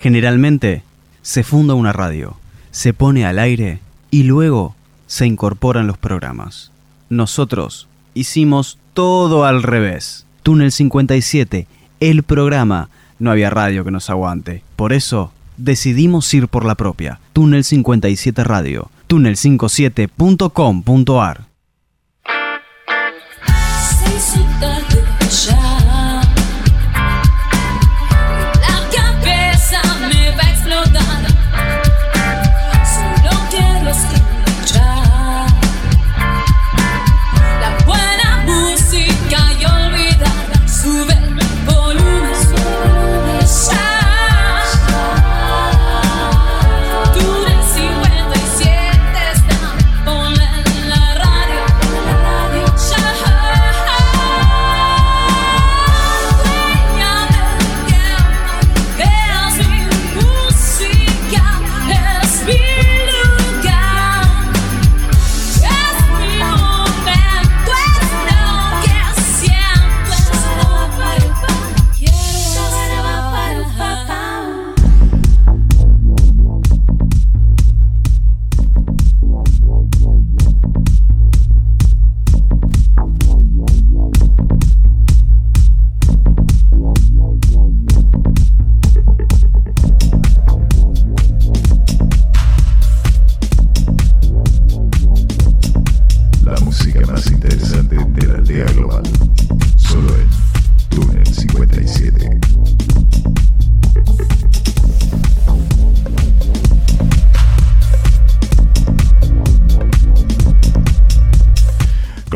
Generalmente, se funda una radio, se pone al aire y luego se incorporan los programas. Nosotros hicimos todo al revés. Túnel 57, el programa, no había radio que nos aguante. Por eso decidimos ir por la propia. Túnel 57 Radio, túnel57.com.ar.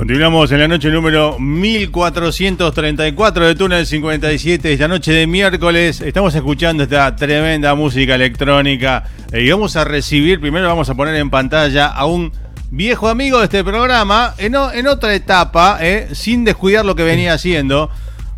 Continuamos en la noche número 1434 de Túnel 57, esta noche de miércoles. Estamos escuchando esta tremenda música electrónica eh, y vamos a recibir, primero vamos a poner en pantalla a un viejo amigo de este programa en, en otra etapa, eh, sin descuidar lo que venía haciendo.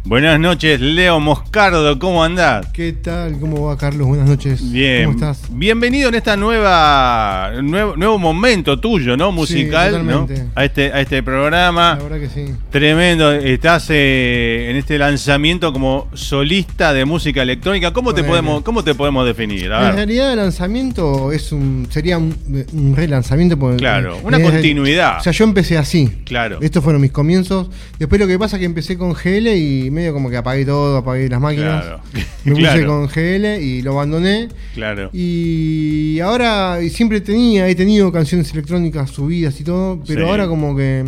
Buenas noches, Leo Moscardo, ¿cómo andás? ¿Qué tal? ¿Cómo va, Carlos? Buenas noches. Bien, ¿Cómo estás? bienvenido en esta nueva nuevo, nuevo momento tuyo, ¿no? Musical, ¿no? totalmente. A este a este programa. La verdad que sí. Tremendo, estás eh, en este lanzamiento como solista de música electrónica. ¿Cómo te podemos cómo te podemos definir? A En ver. realidad el lanzamiento es un sería un, un relanzamiento. porque- Claro, una continuidad. O sea, yo empecé así. Claro. Estos fueron mis comienzos. Después lo que pasa es que empecé con GL y medio como que apagué todo, apagué las máquinas. Claro. Me puse Claro. con GL y lo abandoné. Claro. Y ahora siempre tenía, he tenido canciones electrónicas subidas y todo, pero Sí. ahora como que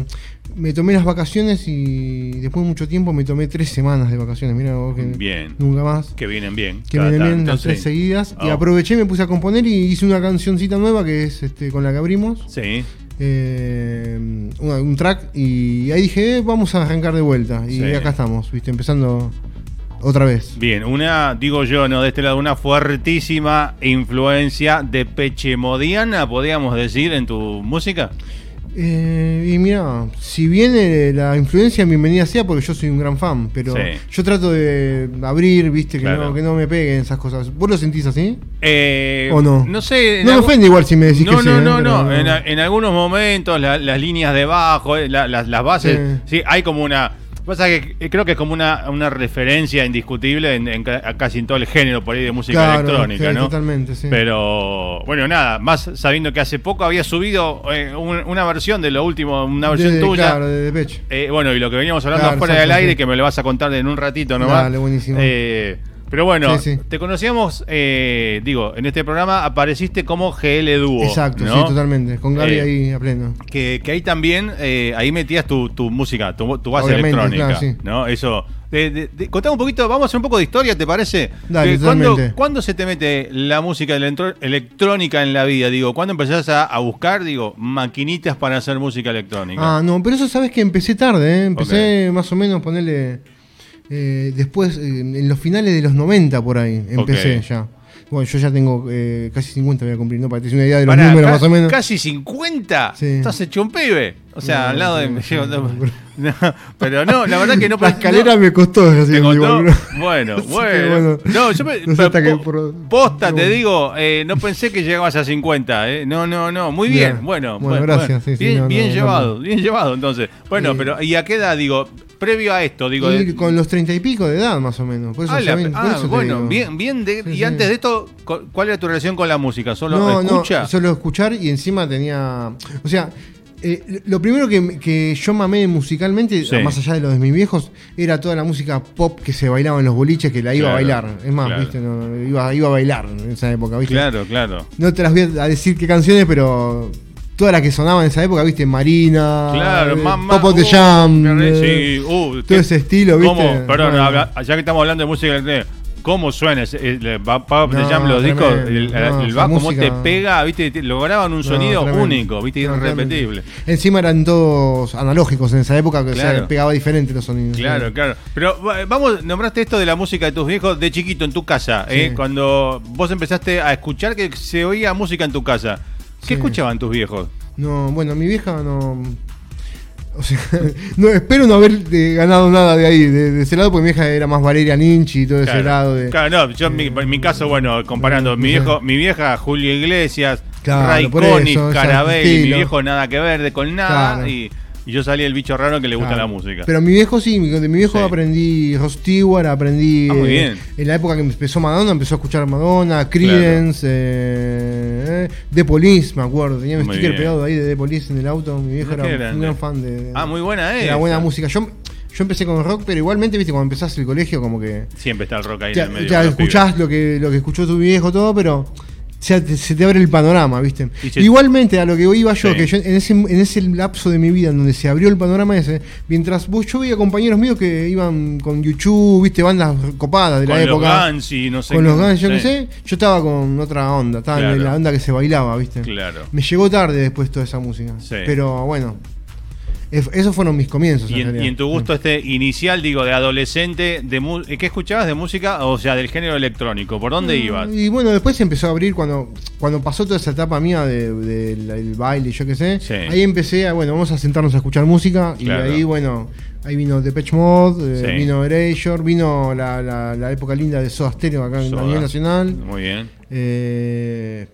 me tomé las vacaciones y después de mucho tiempo me tomé tres semanas de vacaciones. Mira vos que Bien. nunca más. Que vienen bien. Que vienen bien las tres seguidas. Y Oh. aproveché, me puse a componer y hice una cancioncita nueva que es este, con la que abrimos. Sí. Eh, un track. Y ahí dije, eh, vamos a arrancar de vuelta. Y Sí. acá estamos, viste, empezando otra vez. Bien, una, digo yo, ¿no? De este lado, una fuertísima influencia de Pechemodiana, podríamos decir, en tu música. Eh, y mira, si viene la influencia, bienvenida sea, porque yo soy un gran fan, pero Sí. yo trato de abrir, viste, que, Claro. no, que no me peguen esas cosas. ¿Vos lo sentís así? Eh, ¿O no? No sé. No me ofende igual si me decís no, que sí. no, ¿eh? no, no. En, en algunos momentos la- las líneas de bajo, eh, la- las, las bases, sí. hay como una. Pasa que eh, creo que es como una, una referencia indiscutible en, en ca- casi en todo el género por ahí de música Claro, electrónica, sí, ¿no? totalmente, sí. Pero bueno, nada, más sabiendo que hace poco había subido eh, un- una versión de lo último, una versión De- tuya. Claro, de Depeche. Eh, bueno, y lo que veníamos hablando Claro, fuera del aire, que me lo vas a contar en un ratito nomás. Dale, buenísimo. Eh, pero bueno, Sí, sí. te conocíamos, eh, digo, en este programa apareciste como GL Dúo. Exacto, ¿no? sí, totalmente. Con Gaby Eh, ahí a pleno. Que, que ahí también, eh, ahí metías tu, tu música, tu, tu base Obviamente, electrónica. claro, sí. ¿no? Eso. De, de- de- contame un poquito, vamos a hacer un poco de historia, ¿te parece? Dale, ¿cuándo, cuándo se te mete la música electrónica en la vida? Digo, ¿cuándo empezás a, a buscar, digo, maquinitas para hacer música electrónica? Ah, no, pero eso sabes que empecé tarde, ¿eh? Empecé más o menos ponerle. Eh, después, eh, en los finales de los 90 por ahí, empecé ya. Bueno, yo ya tengo eh, casi 50, voy a cumplir, ¿no? Para que te una idea de los Pará, números más o menos. Casi 50. Sí. Estás hecho un pibe. O sea, No, al lado de. no, pero- no, pero no, la verdad que no. La escalera me costó, así ¿Te que contó? igual, Bueno, que bueno. bueno. No, yo me, pero po- por- posta, te digo, eh, no pensé que llegabas a 50, ¿eh? No, no, no. Muy bien, Bien. bueno. Bueno, gracias, sí, bien llevado, bien llevado, entonces. Bueno, Eh, pero ¿y a qué edad, digo? Previo a esto, digo. Y de- con los treinta y pico de edad, más o menos. Por eso, Ah, la- también- por ah, eso bueno, bien, bien. de- Sí, y sí. antes de esto, cu- ¿cuál era tu relación con la música? ¿Solo no, escucha? no, solo escuchar y encima tenía. O sea, eh, lo primero que, que yo mamé musicalmente, Sí. más allá de lo de mis viejos, era toda la música pop que se bailaba en los boliches, que la iba Claro, a bailar. Es más, claro. ¿viste? No, iba, iba a bailar en esa época, ¿viste? Claro, claro. No te las voy a decir qué canciones, pero todas las que sonaban en esa época, ¿viste? Marina, Claro, eh, mamá. Pop of the uh, Jam, Sí, eh, uh, todo ese estilo, ¿viste? ¿Cómo? Perdón, Bueno. habla- ya que estamos hablando de música ¿cómo suena? el- Pop the No, Jam, los discos, tremendo. el, el- No, el bajo, cómo te pega, ¿viste? Te- Lograban un No, sonido tremendo. único, ¿viste? Irrepetible. Encima eran todos analógicos en esa época, que o sea, Claro. pegaba diferente los sonidos. Claro, claro. Pero va- vamos, nombraste esto de la música de tus viejos de chiquito en tu casa, ¿eh? Cuando vos empezaste a escuchar que se oía música en tu casa. ¿Qué Sí. escuchaban tus viejos? No, bueno, mi vieja no. O sea, no, espero no haber eh, ganado nada de ahí, de, de ese lado, porque mi vieja era más Valeria Ninchi y todo ese lado de. Claro, no, yo en mi, en mi caso, bueno, comparando, mi Sí. viejo, mi vieja Julio Iglesias, Claro, ese Carabelli, mi viejo nada que ver de con nada Claro. y, y yo salí el bicho raro que le gusta Claro. la música. Pero mi viejo sí, mi- de mi viejo Sí. aprendí Ross Stewart, aprendí. Ah, muy eh, bien. En la época que empezó Madonna, empezó a escuchar Madonna, Creedence, eh, The Police, me acuerdo. Tenía un Muy sticker bien. pegado ahí de The police en el auto. Mi viejo era un gran fan de. de- ah, muy buena, de la buena música. Yo, yo empecé con rock, pero igualmente, viste, cuando empezás el colegio, como que. Siempre está el rock ahí Ya, en el medio. ya escuchás lo que, lo que escuchó tu viejo, todo, pero te- se te abre el panorama, ¿viste? Se- Igualmente, a lo que iba yo, Sí. que yo en ese, en ese lapso de mi vida en donde se abrió el panorama ese, mientras vos yo veía compañeros míos que iban con YouTube, ¿viste? Bandas copadas de con la los época. Guns y no sé con qué. los Guns, yo qué Sí, sé, yo estaba con otra onda, estaba Claro. en la onda que se bailaba, ¿viste? Claro. Me llegó tarde después toda esa música. Sí. Pero bueno, es- esos fueron mis comienzos. Y en, realidad. y en tu gusto este inicial, digo, de adolescente, de ¿qué escuchabas de música? O sea, del género electrónico. ¿Por dónde ibas? Y bueno, después se empezó a abrir cuando, cuando pasó toda esa etapa mía del de, del baile, yo qué sé. Sí. Ahí empecé a, bueno, vamos a sentarnos a escuchar música. Claro. Y ahí, bueno, ahí vino Depeche Mode, eh, Sí. vino Erasure, vino la, la- la época linda de Soda Stereo acá en Soda. a nivel nacional. Muy bien. Eh,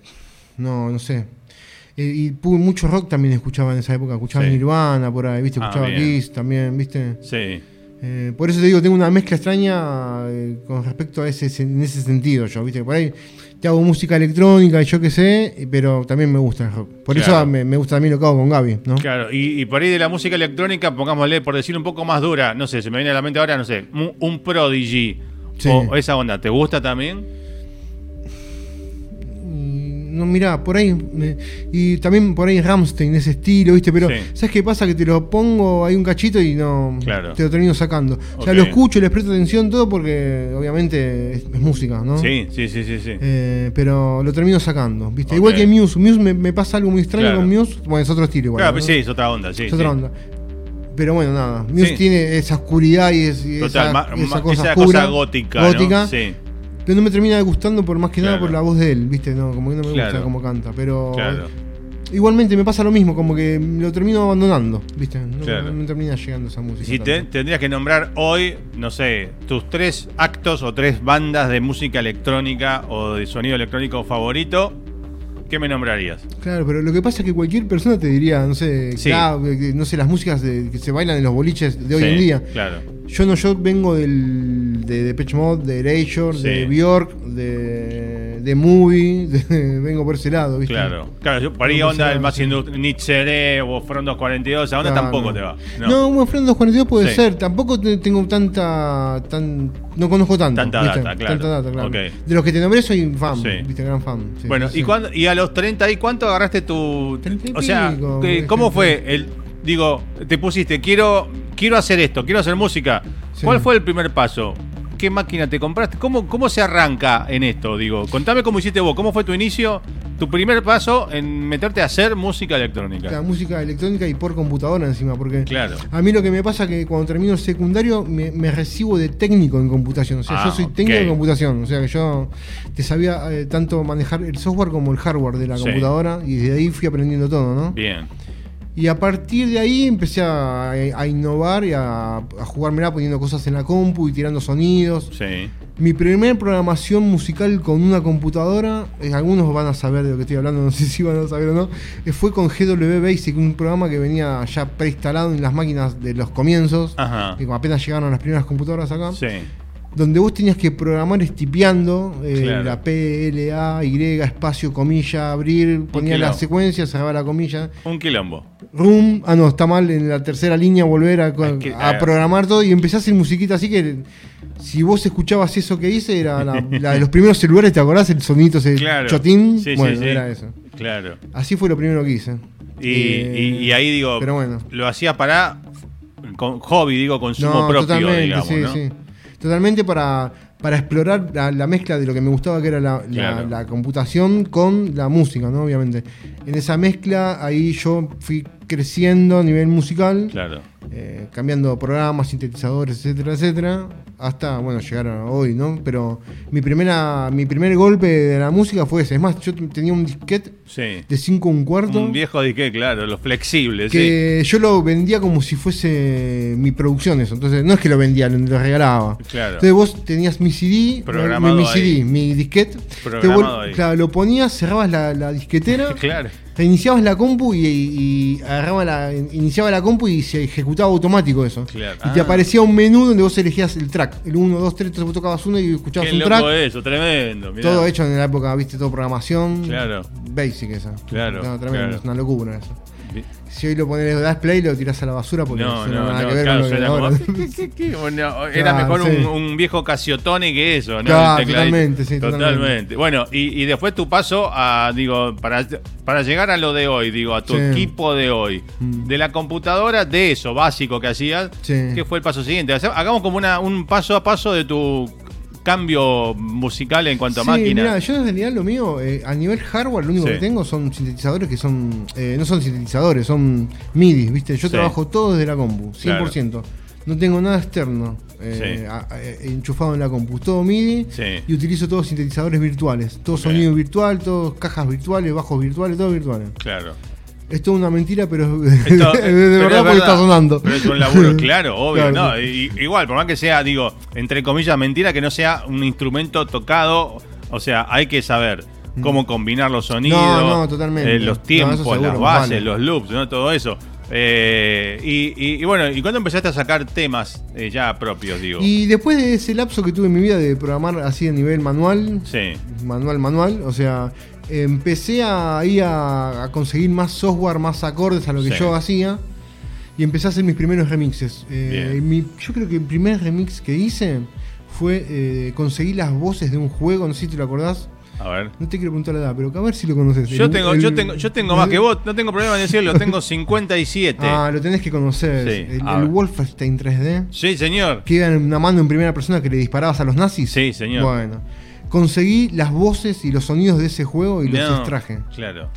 no, no sé. Eh, y pu- mucho rock también escuchaba en esa época. Escuchaba Sí. Nirvana por ahí, ¿viste? Ah, Escuchaba bien. Kiss también, ¿viste? Sí. Eh, por eso te digo, tengo una mezcla extraña eh, con respecto a ese en ese sentido yo, ¿viste? Por ahí te hago música electrónica y yo qué sé, y- pero también me gusta el rock. Por Claro. eso me, me gusta también lo que hago con Gaby, ¿no? Claro, y, y por ahí de la música electrónica, pongámosle, por decir un poco más dura, no sé, se me viene a la mente ahora, no sé, un, un Prodigy. Sí. O esa onda, ¿te gusta también? No, mirá, por ahí. me- y también por ahí Ramstein, ese estilo, ¿viste? Pero, Sí. ¿sabes qué pasa? Que te lo pongo ahí un cachito y no. Claro. Te lo termino sacando. O sea, lo escucho, les presto atención todo porque, obviamente, es, es música, ¿no? Sí, sí, sí, sí. sí. Eh, pero lo termino sacando, ¿viste? Igual que Muse. Muse me, me pasa algo muy extraño Claro. con Muse. Bueno, es otro estilo igual. claro, ¿no? pues sí, es otra onda, sí. es otra onda. Pero bueno, nada. Muse Sí. tiene esa oscuridad y, es- y Total, esa, ma- esa ma- cosa esa oscura, cosa gótica, ¿no? gótica, Sí, Pero no me termina gustando por más que nada por la voz de él, ¿viste? No, como que no me Claro. gusta cómo canta. Pero claro. igualmente me pasa lo mismo, como que lo termino abandonando, ¿viste? No, Claro. no me termina llegando esa música. Si te- tendrías que nombrar hoy, no sé, tus tres actos o tres bandas de música electrónica o de sonido electrónico favorito, ¿qué me nombrarías? Claro, pero lo que pasa es que cualquier persona te diría, no sé, Sí. claro, no sé, las músicas de- que se bailan en los boliches de hoy Sí, en día. Claro. Yo no, yo vengo del, de Depeche Mode, de Erasure, Sí. de Bjork, de, de Movie, de- vengo por ese lado, ¿viste? Claro, claro, yo por ahí No, onda el más sí. Nietzsche o Front 242, esa onda No, tampoco no. te va. No, un Friend 242 puede Sí. ser. Tampoco te- tengo tanta. Tan, no conozco tanto. Tanta ¿viste? data, claro. Tanta data, claro. De los que te nombré soy fan. ¿viste? Gran fan. bueno, ¿y, sí. cuándo- y a los 30 y cuánto agarraste tu... 30 y o sea, pico, ¿qué- por ¿cómo fue? el Digo, te pusiste, quiero, quiero hacer esto, quiero hacer música. Sí. ¿Cuál fue el primer paso? ¿Qué máquina te compraste? ¿Cómo, ¿Cómo se arranca en esto? Digo, contame cómo hiciste vos, cómo fue tu inicio, tu primer paso en meterte a hacer música electrónica. La música electrónica y por computadora encima, porque Claro. a mí lo que me pasa es que cuando termino secundario me, me recibo de técnico en computación. O sea, Ah, yo soy técnico en computación. O sea, que yo te sabía eh, tanto manejar el software como el hardware de la Sí. computadora y desde ahí fui aprendiendo todo, ¿no? Bien. Y a partir de ahí empecé a, a innovar y a, a jugármela poniendo cosas en la compu y tirando sonidos. Sí. Mi primer programación musical con una computadora, eh, algunos van a saber de lo que estoy hablando, no sé si van a saber o no, eh, fue con GW Basic, un programa que venía ya preinstalado en las máquinas de los comienzos, Ajá. que apenas llegaron las primeras computadoras acá, Sí. Donde vos tenías que programar estipeando eh, Claro. la P, L, A, Y, espacio, comilla, abrir, ponía la quilombo. secuencia, cerraba la comilla, Un quilombo. room, ah no, está mal, en la tercera línea volver a, Es que, a eh, programar todo y a hacer musiquita así que si vos escuchabas eso que hice, era la, la de los primeros celulares, ¿te acordás? El sonito ese Claro. chotín. Sí, bueno, sí. era eso. Claro. Así fue lo primero que hice. Y, Eh, y- y ahí digo, Pero bueno. lo hacía para con hobby, digo, consumo No, propio, digamos, sí, ¿no? Totalmente para, para explorar la, la mezcla de lo que me gustaba, que era la, la computación con la música, ¿no? Obviamente. En esa mezcla, ahí yo fui creciendo a nivel musical. Claro. eh, cambiando programas, sintetizadores, etcétera, etcétera, hasta bueno llegar a hoy, ¿no? Pero mi primera, mi primer golpe de la música fue ese. Es más, yo tenía un disquete Sí. de 5 un cuarto Un viejo disque, claro, los flexibles, sí. que yo lo vendía como si fuese mi producción eso. Entonces, no es que lo vendía, lo, regalaba. Claro. Entonces vos tenías mi CD, mi, mi ahí. CD, mi disquete. Te vol- ahí. Claro, lo ponías, cerrabas la, la disquetera. Claro. Reiniciabas la compu y, y agarraba la, iniciaba la compu y se ejecutaba automático eso. Claro. Y te Ah. aparecía un menú donde vos elegías el track. El 1, 2, 3, entonces vos tocabas uno y escuchabas Qué un loco track. eso, tremendo. mirá. Todo hecho en la época, viste, todo programación. Claro. Basic esa. Claro, No, tremendo, claro. es una locura eso. Si hoy lo pones, das play, lo tirás a la basura porque No, no, nada no, que ver claro, con lo que suena ahora. como- ¿Qué, qué, qué? Bueno, era Claro, mejor un, sí. un viejo Casiotone que eso, ¿no? Claro, totalmente, sí, totalmente. Bueno, y, y después tu paso a, digo, para, para llegar a lo de hoy, digo, a tu Sí. equipo de hoy, Mm. de la computadora, de eso básico que hacías. ¿qué fue el paso siguiente? Hagamos como una, un paso a paso de tu cambio musical en cuanto a Sí, máquina. mirá, yo en realidad lo mío, eh, a nivel hardware, lo único Sí. que tengo son sintetizadores que son. eh, no son sintetizadores, son MIDI, ¿viste? Yo Sí. trabajo todo desde la compu, 100%. No tengo nada externo eh, a- a- enchufado en la compu, todo MIDI y utilizo todos sintetizadores virtuales. Todo sonido virtual, todos cajas virtuales, bajos virtuales, todo virtuales. Claro. Es toda una mentira, pero Esto- de pero verdad es porque está sonando. Pero es un laburo, claro, obvio. Claro, no, igual, por más que sea, digo, entre comillas, mentira, que no sea un instrumento tocado. O sea, hay que saber cómo combinar los sonidos, Mm. No, no, totalmente. eh, los tiempos, seguro, las bases, vale. los loops, ¿no? todo eso. Eh, y, y- y bueno, ¿y cuándo empezaste a sacar temas eh, ya propios, digo? Y después de ese lapso que tuve en mi vida de programar así a nivel manual, Sí, manual, manual, o sea, empecé a, ahí a, a conseguir más software, más acordes a lo que Sí. yo hacía. Y empecé a hacer mis primeros remixes. Eh, mi- yo creo que el primer remix que hice fue eh, conseguir las voces de un juego, no sé si te lo acordás. a ver. No te quiero preguntar la edad, pero a ver si lo conoces. Yo El- tengo, el- yo tengo, yo tengo más que vos, no tengo problema en decirlo, tengo 57. Ah, lo tenés que conocer. Sí, el. Wolfenstein 3D. Sí, señor. Que iba en una mano en primera persona que le disparabas a los nazis. Sí, señor. Bueno, conseguí las voces y los sonidos de ese juego y los No, extraje. Claro.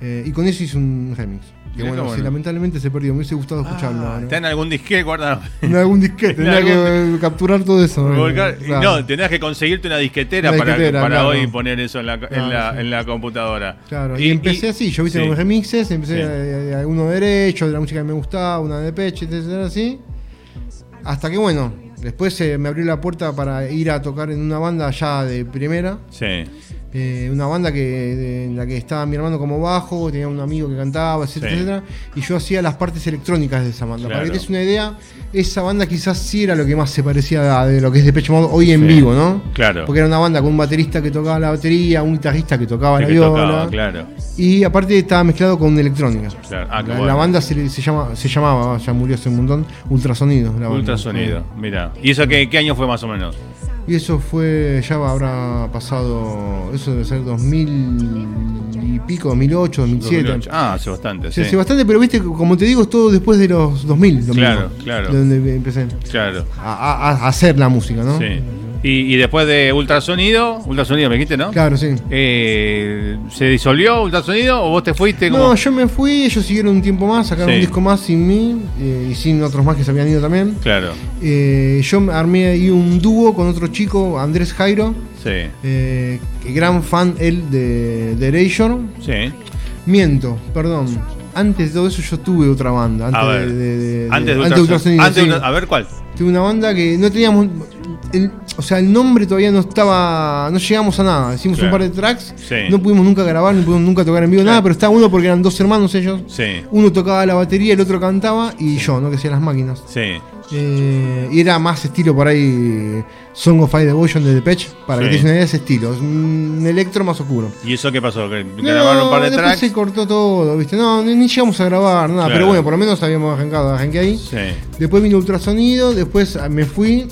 Eh, y con eso hice un remix. Que bueno, sí, lamentablemente se perdió. Me hubiese gustado escucharlo. Ah, ¿no? ¿Está en algún disque guardado? En algún disquete. Tendría En que capturar todo eso. ¿no? Volcar- Claro. No, que conseguirte una disquetera, Una para, disquetera, para claro. hoy poner eso en la, en la, sí. en la computadora. Claro, y, empecé así, yo hice sí. unos remixes, empecé a- a uno derecho, de la música que me gustaba, una de Peche, etcétera, así. Hasta que bueno, después se me abrió la puerta para ir a tocar en una banda ya de primera. Sí, Eh, una banda que de- en la que estaba mi hermano como bajo, tenía un amigo que cantaba, etcétera, Sí. etcétera, y yo hacía las partes electrónicas de esa banda. Claro. Para que te des una idea, esa banda quizás sí era lo que más se parecía a de lo que es Depeche Mode hoy en Sí. vivo, ¿no? claro. Porque era una banda con un baterista que tocaba la batería, un guitarrista que tocaba Sí la que viola, tocaba, claro. y aparte estaba mezclado con electrónica. Claro. Ah, la, bueno. la banda se, llama, se llamaba, ya murió hace un montón, Ultrasonido. la banda. Ultrasonido, mira. ¿Y eso qué, qué año fue más o menos? Y eso fue, ya habrá pasado, eso debe ser 2000 y pico, 2008, 2007. 2008. Ah, hace bastante, Sí, sí. hace bastante, pero viste, como te digo, es todo después de los 2000. lo Claro, mismo, claro. de Donde empecé Claro. a, a- a hacer la música, ¿no? Sí. Y, y después de ultrasonido, ultrasonido me dijiste, ¿no? Claro, sí. Eh, ¿Se disolvió ultrasonido o vos te fuiste como.? No, yo me fui, ellos siguieron un tiempo más, sacaron Sí. un disco más sin mí eh, y sin otros más que se habían ido también. Claro, Eh, yo armé ahí un dúo con otro chico, Andrés Jairo, sí. gran fan él de, de Erasure. Sí. Miento, perdón. Antes de todo eso yo tuve otra banda. Antes A ver. de, de- de- Antes de ultrasonido. Ultrasonido, Antes de sí. ultra- A ver cuál. Tuve una banda que no teníamos. El- o sea, el nombre todavía no estaba. No llegamos a nada. Hicimos Claro. un par de tracks. Sí. No pudimos nunca grabar, no pudimos nunca tocar en vivo, Claro. nada, pero estaba uno porque eran dos hermanos ellos. Sí. Uno tocaba la batería, el otro cantaba y yo, ¿no? Que hacía las máquinas. Sí. Eh, y era más estilo por ahí Song of Five Devotion de Depeche, para Sí. que te una idea de ese estilo. Es un electro más oscuro. ¿Y eso qué pasó? ¿Que grabaron un par de después tracks? se cortó todo, ¿viste? No, ni, ni llegamos a grabar nada, Claro. pero bueno, por lo menos habíamos arrancado, arranqué ahí. Sí. Después vino ultrasonido, después me fui.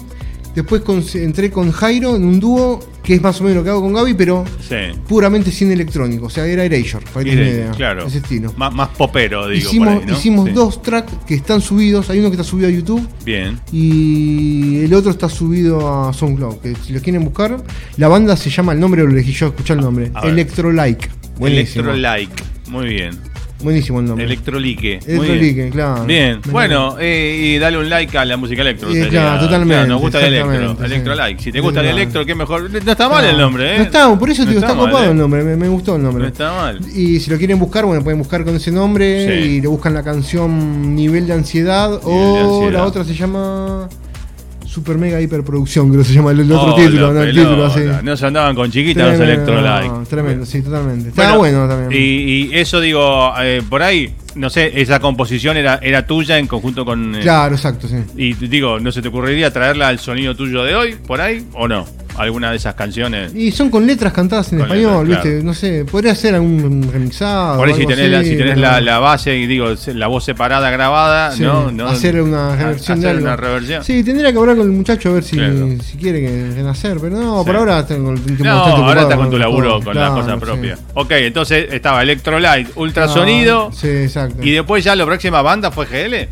Después con- entré con Jairo en un dúo, que es más o menos lo que hago con Gaby, pero Sí. puramente cine electrónico. O sea, era Erasure, para idea. Claro. Ese estilo. Más, más popero, digo. hicimos por ahí, ¿no? hicimos Sí. dos tracks que están subidos. Hay uno que está subido a YouTube Bien. y el otro está subido a SoundCloud. Que si lo quieren buscar, la banda se llama, el nombre lo elegí yo, escuchá el nombre. Electrolike. Electrolike. Muy bien. Buenísimo el nombre. Electrolique. Electrolique, bien. claro. Bien, Me bueno, eh, y dale un like a la música electro. Eh, claro, totalmente, nos gusta el electro. sí. Electro like. Si te gusta el electro, qué mejor. No está mal el nombre, ¿eh? No está, por eso No digo, está, mal, copado ¿eh? el nombre, me, me gustó el nombre. No está mal. Y si lo quieren buscar, bueno, pueden buscar con ese nombre Sí. y le buscan la canción Nivel de Ansiedad o de Ansiedad. la otra se llama Super Mega Hiperproducción, creo que se llama el, el otro Oh, título, no, el título así. No se andaban con chiquitas los Tremendo, electrolike. Tremendo, sí, totalmente. Estaba bueno, también. Y, y eso digo, eh, por ahí, no sé, esa composición era, era tuya en conjunto con. eh, Claro, exacto, sí. Y digo, ¿no se te ocurriría traerla al sonido tuyo de hoy, por ahí, o no? Alguna de esas canciones. Y son con letras cantadas en Con español, letras, ¿viste? claro. No sé, podría ser algún remixado. Por ahí si algo tenés, la, así, si tenés la, la base y digo, la voz separada grabada, Sí, ¿no? ¿no? hacer una reversión de hacer algo. una reversión. Sí, tendría que hablar con el muchacho a ver si, Claro. si quiere que quieren hacer, pero no, Sí. por ahora tengo el No, bastante ahora ocupado está con tu laburo, cosas. con las Claro, cosas sí. propias. Ok, entonces estaba Electrolight, ultrasonido. Ah, sí, exacto. Y después ya la próxima banda fue GL.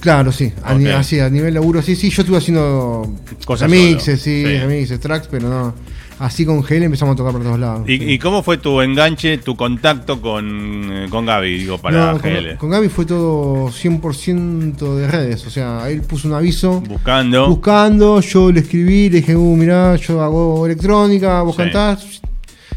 Claro, sí, a, ni- Ok. así, a nivel laburo, sí, sí, yo estuve haciendo Cosas solo, sí, sí. remixes, tracks, pero no, así con GL empezamos a tocar por todos lados. ¿Y, sí. y cómo fue tu enganche, tu contacto con, eh, con Gaby, digo, para No, GL? con, con Gaby fue todo 100% de redes, o sea, él puso un aviso Buscando. buscando, yo le escribí, le dije, uh, mirá, yo hago electrónica, vos Sí. cantás.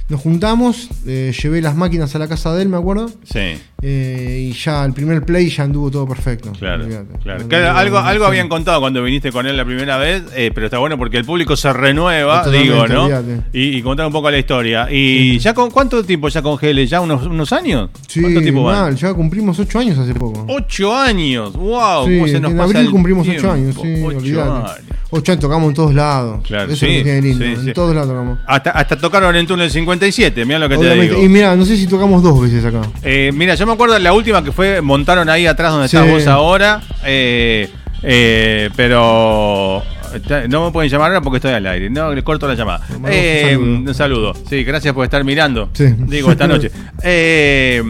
Nos juntamos, eh, llevé las máquinas a la casa de él, me acuerdo, Sí, eh, y ya el primer play ya anduvo todo perfecto. claro. Claro. Algo algo habían contado cuando viniste con él la primera vez, eh, pero está bueno porque el público se renueva, Totalmente, digo, ¿no? Y, y contar un poco la historia. ¿Y ya con cuánto tiempo ya con GL? ¿Ya unos, unos años? Sí, ¿Cuánto tiempo van? mal, ya cumplimos 8 años hace poco. Ocho años, wow, Sí, se nos en pasa abril cumplimos 8 tiempo. años, sí, Ocho años. 8 años tocamos en todos lados. Claro, Eso es sí, lindo, en todos lados tocamos. Hasta, hasta tocaron en Túnel 57, mira lo que Obviamente. te digo. Y mira, no sé si tocamos dos veces acá. Eh, mira, yo me acuerdo de la última que fue, montaron ahí atrás donde Sí. estás vos ahora, eh, eh, pero ta- no me pueden llamar ahora porque estoy al aire, no, le corto la llamada. Eh, saludo. un saludo, sí, gracias por estar mirando, Sí. digo, esta noche. Eh,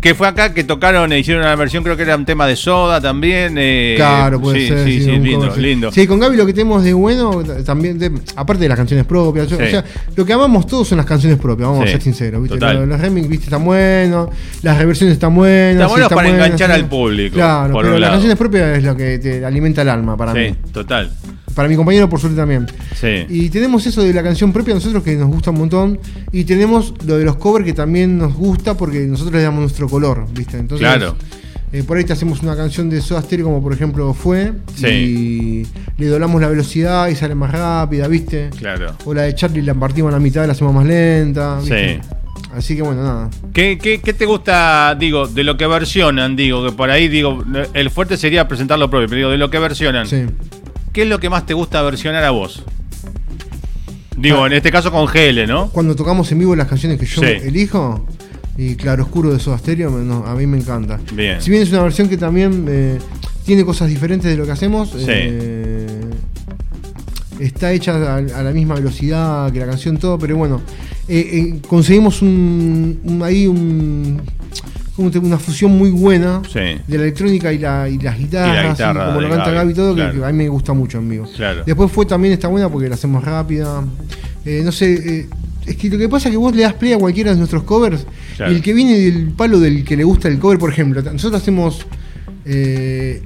que fue acá que tocaron e hicieron una versión, creo que era un tema de soda también. eh, Claro, puede sí, ser. Sí, sí, un lindo, cover, sí. lindo. Sí, con Gaby lo que tenemos de bueno, también, de- aparte de las canciones propias, yo- Sí. o sea, lo que amamos todos son las canciones propias, vamos Sí, a ser sinceros, ¿viste? Los, los remix, ¿viste? Están buenos, las reversiones están buenas. Está sí, bueno están para buenas, enganchar sí. al público, Claro, por pero las canciones propias es lo que te alimenta el alma para Sí, mí. total. Para mi compañero, por suerte también. Sí. Y tenemos eso de la canción propia nosotros que nos gusta un montón. Y tenemos lo de los covers que también nos gusta porque nosotros le damos nuestro color, ¿viste? Entonces, Claro. eh, por ahí te hacemos una canción de Soda Stereo como por ejemplo fue. Sí. Y le doblamos la velocidad y sale más rápida, ¿viste? Claro. O la de Charlie la partimos a la mitad y la hacemos más lenta. ¿viste? Sí. Así que bueno, nada. ¿Qué, qué, qué te gusta, digo, de lo que versionan? Digo, que por ahí, digo, el fuerte sería presentar lo propio, pero digo, de lo que versionan. Sí. ¿Qué es lo que más te gusta versionar a vos? Digo, Ah. en este caso con GL, ¿no? Cuando tocamos en vivo las canciones que yo Sí. elijo, y Claro Oscuro de Soda Stereo, me- no, a mí me encanta. Bien. Si bien es una versión que también eh, tiene cosas diferentes de lo que hacemos, Sí. eh, está hecha a, a la misma velocidad que la canción, todo, pero bueno, eh, eh, conseguimos un, un- ahí un, ¿cómo te- una fusión muy buena Sí. de la electrónica y, la, y las guitarras, guitarra como lo canta Gaby, y todo, que- que, a mí me gusta mucho en vivo. Claro. Después fue también está buena porque la hacemos rápida. Eh, no sé, eh, es que lo que pasa es que vos le das play a cualquiera de nuestros covers Claro. y el que viene del palo del que le gusta el cover, por ejemplo, nosotros hacemos eh,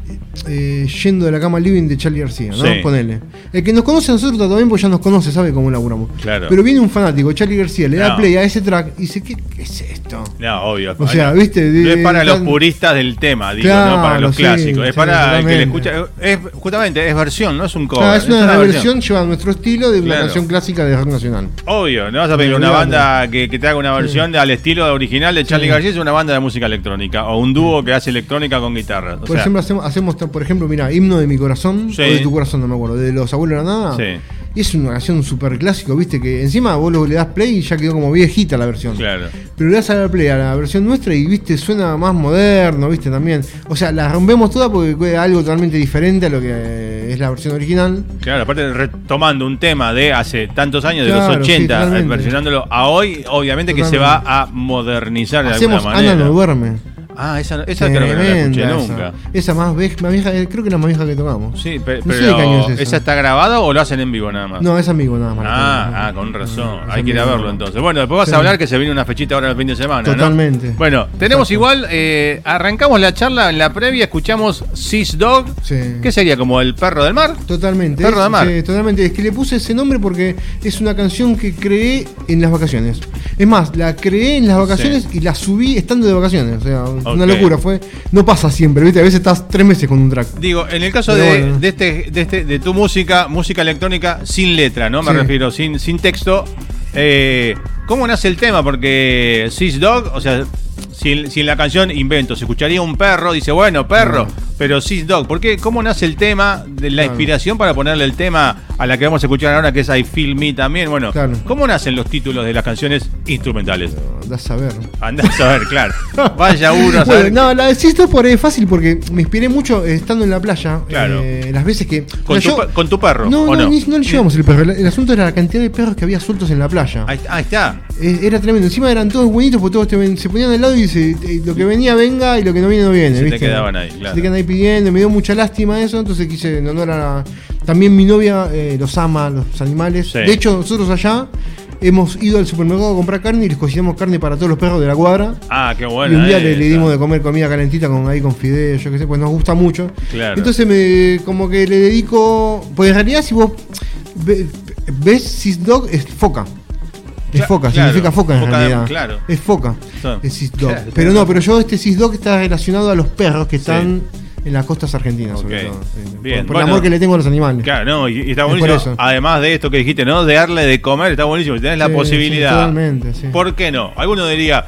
eh, Yendo de la cama al living de Charlie García, ¿no? Sí. Ponele. El que nos conoce a nosotros también, pues ya nos conoce, sabe cómo laburamos. Claro. Pero viene un fanático, Charlie García, le da No. play a ese track y dice, ¿qué, qué es esto? No, obvio. O sea, ¿viste? No es para los puristas del tema, digo, Claro, no para los sí, clásicos. Es sí, para el que le escucha. Es, justamente, es versión, no es un cover. Ah, es una, versión. versión, lleva nuestro estilo de una Claro. canción clásica de rock nacional. Obvio, no vas a pedir una banda que, que te haga una versión al estilo original de Charlie. García, es una banda de música electrónica. O un dúo que hace electrónica con guitarra. O Por sea, ejemplo, hacemos, hacemos, por ejemplo, mira, Himno de mi corazón, Sí. o de tu corazón, no me acuerdo, de los abuelos de la nada. Sí. Y es una canción súper clásico, viste, que encima vos le das play y ya quedó como viejita la versión. Claro. Pero le das a dar play a la versión nuestra y, viste, suena más moderno, viste, también. O sea, la rompemos toda porque queda algo totalmente diferente a lo que es la versión original. Claro, aparte retomando un tema de hace tantos años, de los sí, 80, totalmente. versionándolo a hoy, obviamente que se va a modernizar de Hacemos alguna Ana manera. no duerme. Ah, esa, esa creo que no la escuché nunca. Esa, Esa más, vieja, más vieja, eh, creo que la más vieja que tocamos. Sí, pe- No sé pero es esa. ¿esa está grabada o lo hacen en vivo nada más? No, es amigo nada más. Ah, ah, con razón. Es Hay que ir a verlo entonces. Bueno, después vas Sí. a hablar que se viene una fechita ahora el fin de semana. Totalmente. Bueno, tenemos Exacto. igual, eh, arrancamos la charla en la previa, escuchamos Sis Dog. Sí. ¿Qué sería? ¿Como el perro del mar? Totalmente. Perro de es- mar. sí, totalmente. Es que le puse ese nombre porque es una canción que creé en las vacaciones. Es más, la creé en las vacaciones y la subí estando de vacaciones. O sea, una locura. Fue, no pasa siempre, ¿viste? A veces estás tres meses con un track. Digo, en el caso de, bueno. de este, de este, de tu música, música electrónica sin letra, ¿no? Me Sí. refiero, sin, sin texto. eh, ¿Cómo nace el tema? Porque Sis Dog, o sea, si, si en la canción invento, se escucharía un perro, dice, bueno, perro, pero Sis Dog, ¿por qué? ¿Cómo nace el tema, de la Claro. inspiración para ponerle el tema a la que vamos a escuchar ahora, que es I Feel Me también? Bueno, Claro. ¿cómo nacen los títulos de las canciones instrumentales? Andás a ver. Andá a saber, claro. Vaya uno a Bueno, saber. no, la decís esto por es fácil porque me inspiré mucho eh, estando en la playa. Claro. eh, las veces que. ¿Con, o sea, tu, yo- con tu perro? No, ¿o no, no? no le llevamos el perro. El, el asunto era la cantidad de perros que había sueltos en la playa. Ahí, ahí está. Eh, Era tremendo. Encima eran todos buenitos porque todos te se ponían al lado y se- eh, lo que venía venga y lo que no viene no viene. Se quedaban ahí, claro. Se te quedan ahí pidiendo. Me dio mucha lástima eso. Entonces quise en honor a. También mi novia eh, los ama, los animales. Sí. De hecho, nosotros allá hemos ido al supermercado a comprar carne y les cocinamos carne para todos los perros de la cuadra. Ah, qué bueno. y un día le, le dimos de comer comida calentita con ahí con fideos, yo qué sé, pues nos gusta mucho. Claro. Entonces me como que le dedico. Pues en realidad si vos ve- ves Sis Dog es foca. Es foca, claro, significa foca en foca, realidad. claro. Es foca. Es Sis Dog. Claro, pero no, pero yo este Sis Dog está relacionado a los perros que están en las costas argentinas, sobre todo. Eh, Bien, Por, por bueno. el amor que le tengo a los animales. Claro, no, y, y está Es buenísimo. Además de esto que dijiste, ¿no? De darle de comer, está buenísimo. Si tenés la posibilidad. sí, totalmente, sí. ¿Por qué no? Alguno diría,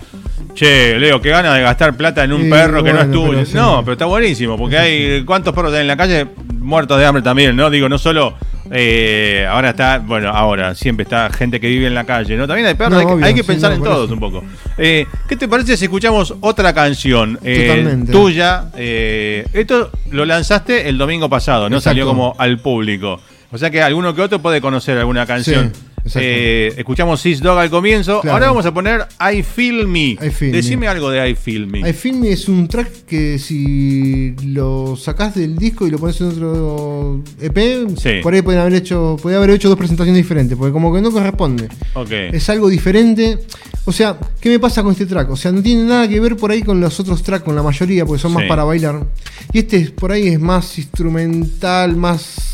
che, Leo, qué ganas de gastar plata en un perro que no es tuyo. pero. No, pero está buenísimo, porque hay. ¿Cuántos perros hay en la calle? Muertos de hambre también, ¿no? Digo, no solo. Eh, ahora está, bueno, ahora siempre está gente que vive en la calle, ¿no? También hay perros, No, hay, obvio, hay que sí, pensar no, en todos eso. un poco. Eh, ¿Qué te parece si escuchamos otra canción eh, tuya? Eh, esto lo lanzaste el domingo pasado, ¿no? Exacto. Salió como al público. O sea que alguno que otro puede conocer alguna canción. Sí. Eh, escuchamos Sis Dog al comienzo. Claro. Ahora vamos a poner I Feel Me. I Feel Me. Decime algo de I Feel Me. I Feel Me es un track que si lo sacás del disco y lo pones en otro EP, Sí. por ahí pueden haber hecho, podría haber hecho dos presentaciones diferentes, porque como que no corresponde. ok. Es algo diferente. O sea, ¿qué me pasa con este track? O sea, no tiene nada que ver por ahí con los otros tracks, con la mayoría, porque son Sí. más para bailar. Y este es- por ahí es más instrumental, más...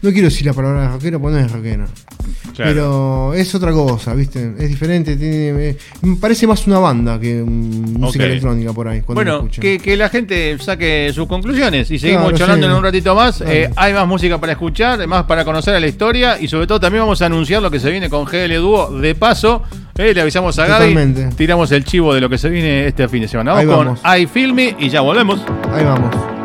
No quiero decir la palabra rockera, porque no es rockera. Claro. Pero es otra cosa, ¿viste? Es diferente. Tiene, me parece más una banda que música electrónica por ahí. Bueno, que, que la gente saque sus conclusiones y seguimos Claro, charlando sí. en un ratito más. Eh, hay más música para escuchar, más para conocer la historia y sobre todo también vamos a anunciar lo que se viene con GL Dúo. De paso, eh, le avisamos a Gaby, tiramos el chivo de lo que se viene este fin de semana. Vamos Ahí con vamos. I Feel Me y ya volvemos. Ahí vamos.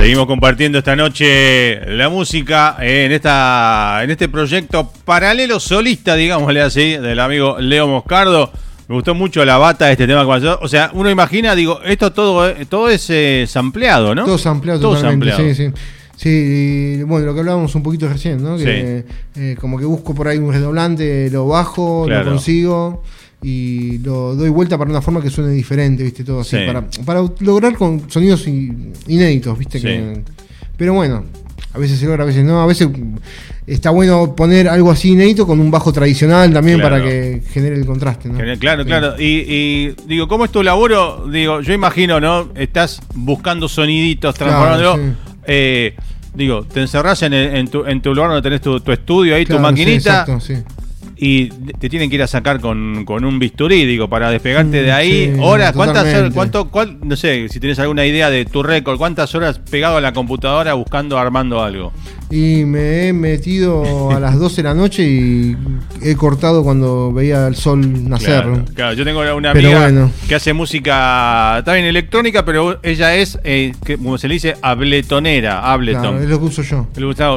Seguimos compartiendo esta noche la música en esta en este proyecto paralelo solista, digámosle así, del amigo Leo Moscardo. Me gustó mucho la bata de este tema que pasó. O sea, uno imagina, digo, esto todo, todo es eh, sampleado, ¿no? Todo sampleado Todo totalmente, sampleado. sí, sí. Sí, y, bueno, lo que hablábamos un poquito recién, ¿no? Que eh, como que busco por ahí un redoblante, lo bajo, Claro. lo consigo y lo doy vuelta para una forma que suene diferente, ¿viste? Todo así, Sí. para, para lograr con sonidos inéditos, ¿viste? Sí. Que- pero bueno, a veces se logra, a veces no, a veces está bueno poner algo así inédito con un bajo tradicional también Claro. para que genere el contraste, ¿no? Claro, Sí. claro. Y, y, digo, ¿cómo es tu laburo? Digo, yo imagino, ¿no? Estás buscando soniditos, transformándolo. Eh, digo, te encerrás en, el- en tu, en tu lugar donde tenés tu, tu estudio ahí, tu sí, maquinita. exacto, sí. Y te tienen que ir a sacar con, con un bisturí, digo, para despegarte Mm, de ahí. sí, horas, ¿cuántas horas, cuánto, cuál, no sé, si tienes alguna idea de tu récord, cuántas horas pegado a la computadora buscando, armando algo? Y me he metido a las 12 de la noche y he cortado cuando veía el sol nacer. Claro, claro, yo tengo una amiga bueno. que hace música, bien electrónica, pero ella es, eh, que, como se le dice, abletonera, Ableton. Claro, es lo que uso yo.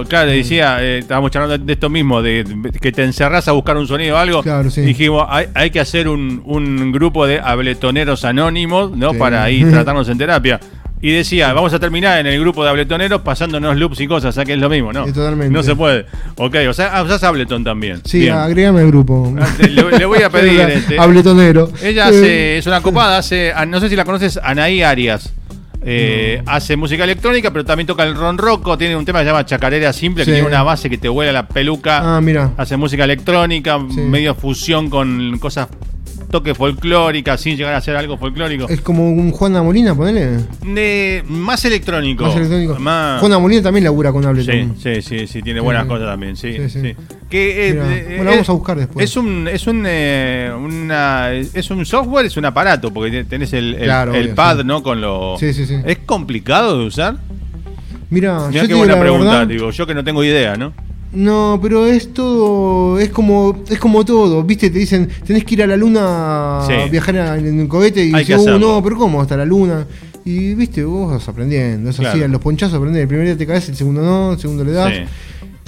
Claro, le decía, eh, estábamos charlando de esto mismo, de, de que te encerrás a buscar un sonido o algo. Claro, sí. Dijimos, hay, hay que hacer un, un grupo de abletoneros anónimos, ¿no? Sí. Para ahí tratarnos en terapia. Y decía, vamos a terminar en el grupo de abletoneros pasándonos loops y cosas, o sea que es lo mismo, ¿no? Sí, totalmente. No se puede. Ok, o sea, ah, usás Ableton también. Sí, Bien. agrégame al grupo. Ah, le, le voy a pedir. este, Habletonero. ella Eh, hace, es una copada, hace, ah, no sé si la conoces, Anaí Arias. Eh, Hace música electrónica, pero también toca el ron roco. Tiene un tema que se llama Chacarera Simple, Sí. que tiene una base que te huele la peluca. Ah, mira. Hace música electrónica, Sí. medio fusión con cosas, toque folclórica, sin llegar a ser algo folclórico. Es como un Juana Molina, ponele. De- más electrónico. Más electrónico. Más- Juana Molina también labura con Sí, Ableton. sí, sí, sí, tiene buenas Sí. cosas también, sí. Sí, sí. sí. Que, eh, Mira, eh, bueno, vamos a buscar después. Es un, es un, eh, una, es un software, es un aparato, porque tenés el, el- Claro, el obvio, pad, sí. ¿no? Con lo. Sí, sí, sí. ¿Es complicado de usar? Mira, yo qué buena pregunta, verdad, digo, yo que no tengo idea, ¿no? No, pero es todo, es como, es como todo, viste, te dicen, tenés que ir a la luna Sí. a viajar a- en un cohete y dices, uh, hacerlo. no, pero ¿cómo hasta la luna? Y viste, vos vas aprendiendo, es así, Claro. a los ponchazos aprendés, el primer día te caes, el segundo no, el segundo le das. Sí.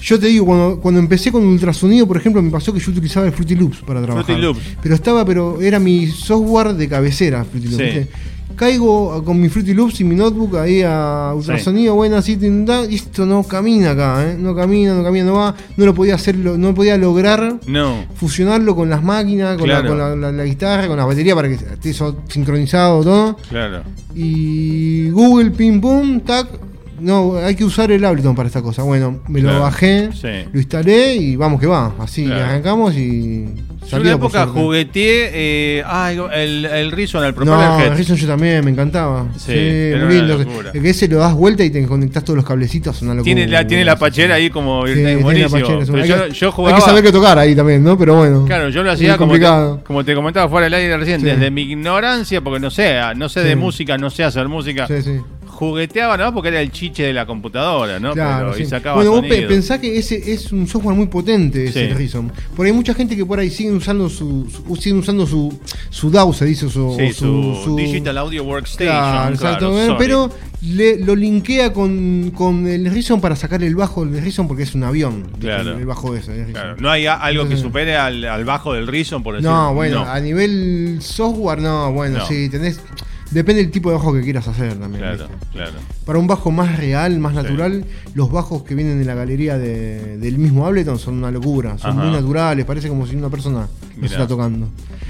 Yo te digo, cuando, cuando empecé con ultrasonido, por ejemplo, me pasó que yo utilizaba el Fruity Loops para trabajar. Fruity Loops. Pero estaba, pero era mi software de cabecera, Fruity Loops. Sí. ¿viste? Caigo con mi Fruity Loops y mi notebook ahí a ultrasonido, bueno, así, y esto no camina acá, ¿eh? no camina, no camina, no va, no lo podía hacerlo, no podía lograr No. fusionarlo con las máquinas, con, la, con la, la- la guitarra, con la batería para que esté eso sincronizado todo. Claro. Y Google, pim pum, tac. No, hay que usar el Ableton para esta cosa. Bueno, me Claro, lo bajé, sí. lo instalé y vamos que va. Así Claro. arrancamos y Yo en la época jugueteé eh, ay, el, el Reason, el No, Propeller Head. Reason yo también, me encantaba. Sí, Sí, muy lindo. El que ese lo das vuelta y te conectás todos los cablecitos, una locura. Tiene la, tiene la pachera ahí como Sí, buenísimo. pachera, Pero hay, yo, que, yo hay jugaba. que saber qué tocar ahí también, ¿no? Pero bueno. Claro, yo lo hacía como te, complicado. como te comentaba fuera del aire recién, Sí. desde mi ignorancia, porque no sé, no sé de música, no sé hacer música. Sí, sí. Jugueteaba, ¿no? Porque era el chiche de la computadora, ¿no? Claro, Pero, y sacaba bueno, vos pe- sonido. pensá que ese es un software muy potente, ese Sí. Reason. Porque hay mucha gente que por ahí siguen usando su, su- siguen usando su, su DAW, se dice, su, Sí, su, su- Digital Audio Workstation. Claro, exacto. claro, sorry. pero le- lo linkea con, con el Reason para sacar el bajo del Reason porque es un avión. Claro. El, bajo ese. el. Claro, no hay algo que supere al, al bajo del Reason, por decirlo. No, bueno, a nivel software, no, bueno, No. sí, tenés. Depende del tipo de bajo que quieras hacer también. Claro, ¿viste? claro. Para un bajo más real, más natural, los bajos que vienen de la galería de- del mismo Ableton son una locura. Son Ajá. muy naturales, parece como si una persona los Mirá. está tocando.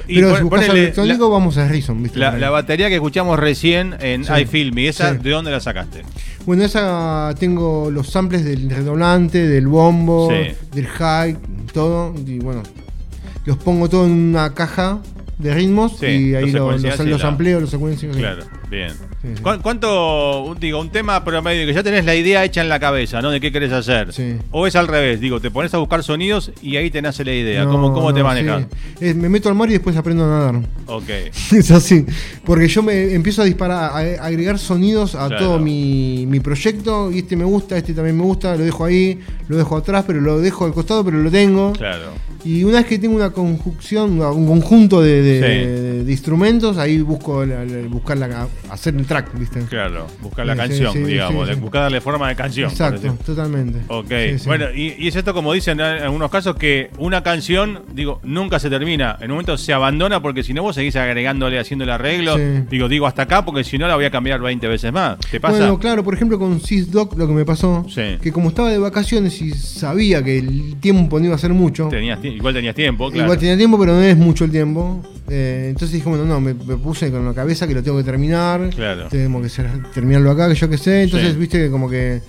Y Pero si buscas electrónico, vamos a Reason, ¿viste? La, la batería que escuchamos recién en Sí. iFilmy, ¿esa Sí. de dónde la sacaste? Bueno, esa tengo los samples del redoblante, del bombo, del high, todo. Y bueno, los pongo todo en una caja de ritmos Sí, y ahí los lo- los, los, y la- amplio, los sí. Claro, bien. Sí, sí. ¿Cuán- ¿Cuánto, digo, un tema promedio que ya tenés la idea hecha en la cabeza, ¿no? De qué querés hacer? O es al revés, digo, te pones a buscar sonidos y ahí te nace la idea. No, ¿Cómo, cómo te manejas? me meto al mar y después aprendo a nadar. Ok. Es así. Porque yo me empiezo a disparar, a, a agregar sonidos a Claro. todo mi, mi proyecto. Y este me gusta, este también me gusta. Lo dejo ahí, lo dejo atrás, pero lo dejo al costado, pero lo tengo. Claro. Y una vez que tengo una conjunción, un conjunto de, de- Sí. de- de instrumentos, ahí busco la- la- buscar la, hacer el track, ¿viste? Claro, buscar la Sí, canción, sí, digamos, buscar darle forma de canción. Exacto, totalmente. Ok, bueno, y, y es esto como dicen en algunos casos que una canción, digo, nunca se termina. En un momento se abandona porque si no vos seguís agregándole, haciendo el arreglo. Digo, digo hasta acá porque si no la voy a cambiar 20 veces más. ¿Te pasa? Bueno, claro, por ejemplo con Sys Doc lo que me pasó, que como estaba de vacaciones y sabía que el tiempo no iba a ser mucho, Tenías ti- igual tenías tiempo, claro. igual tenía tiempo, pero no es mucho el tiempo. eh, entonces dije, bueno, no, me, me puse con la cabeza que lo tengo que terminar. Claro. Tengo que ser- terminarlo acá, que yo qué sé. Entonces, Sí. viste que como que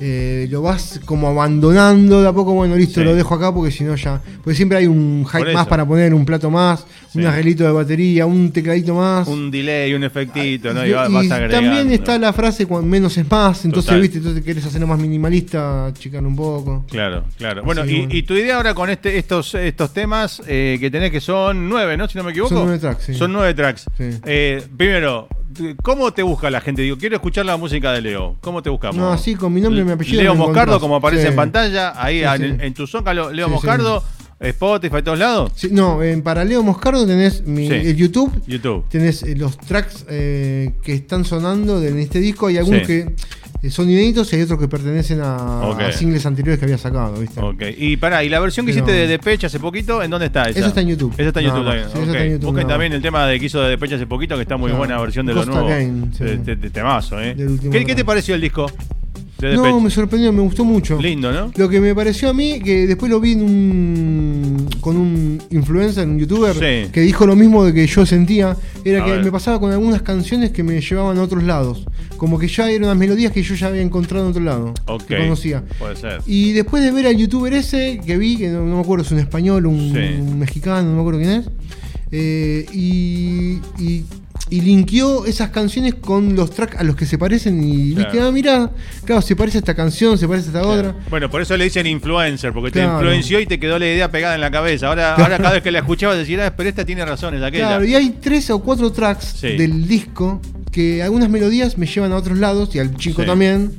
eh, lo vas como abandonando de a poco, bueno, listo, Sí. lo dejo acá porque si no ya. Porque siempre hay un hype más para poner, un plato más, Sí. un arreglito de batería, un tecladito más. Un delay, un efectito, ¿no? Y- vas, y vas también está la frase menos es más, entonces Total. viste, entonces querés hacerlo más minimalista, achicar un poco. Claro, claro. Bueno, y, que bueno. y tu idea ahora con este, estos, estos temas eh, que tenés que son nueve, ¿no? Si no me equivoco. Son nueve tracks, sí. Son nueve tracks. Eh, primero, ¿cómo te busca la gente? Digo, quiero escuchar la música de Leo. ¿Cómo te buscamos? No, así con mi nombre y mi apellido Leo Moscardo, como aparece Sí. en pantalla, ahí Sí, en, sí. en tu zócalo, Leo Sí, Moscardo, Spotify, todos lados. Sí, no, en para Leo Moscardo tenés mi, Sí. el YouTube, YouTube. tenés eh, los tracks eh, que están sonando de en este disco, hay algunos Sí. que son inéditos y hay otros que pertenecen a, singles anteriores que había sacado, ¿viste? Ok, y pará, ¿y la versión que Pero- hiciste de Depeche hace poquito, en dónde está esa? Esa está en YouTube. Esa está en YouTube también. Sí, esa ok. está en YouTube, Busquen también el tema de que hizo de Depeche hace poquito, que está muy Claro. buena versión de lo Ghost nuevo. Sí. de, de- de temazo, ¿eh? ¿Qué, qué te pareció el disco No, me sorprendió, me gustó mucho. Lindo, ¿no? Lo que me pareció a mí, que después lo vi en un, con un influencer, un youtuber, Sí. que dijo lo mismo de que yo sentía, era A que ver. me pasaba con algunas canciones que me llevaban a otros lados. Como que ya eran unas melodías que yo ya había encontrado en otro lado. Ok. Que conocía. Puede ser. Y después de ver al youtuber ese, que vi, que no, no me acuerdo, es un español, un, Sí. un mexicano, no me acuerdo quién es, eh, y, y, y linkeó esas canciones con los tracks a los que se parecen y Claro. viste, ah, mira, claro, se parece a esta canción, se parece a esta otra. Bueno, por eso le dicen influencer, porque te influenció y te quedó la idea pegada en la cabeza. Ahora, ahora cada vez que la escuchabas decir, ah, pero esta tiene razón, es aquella. Claro, y hay tres o cuatro tracks Sí. del disco que algunas melodías me llevan a otros lados y al chico Sí. también.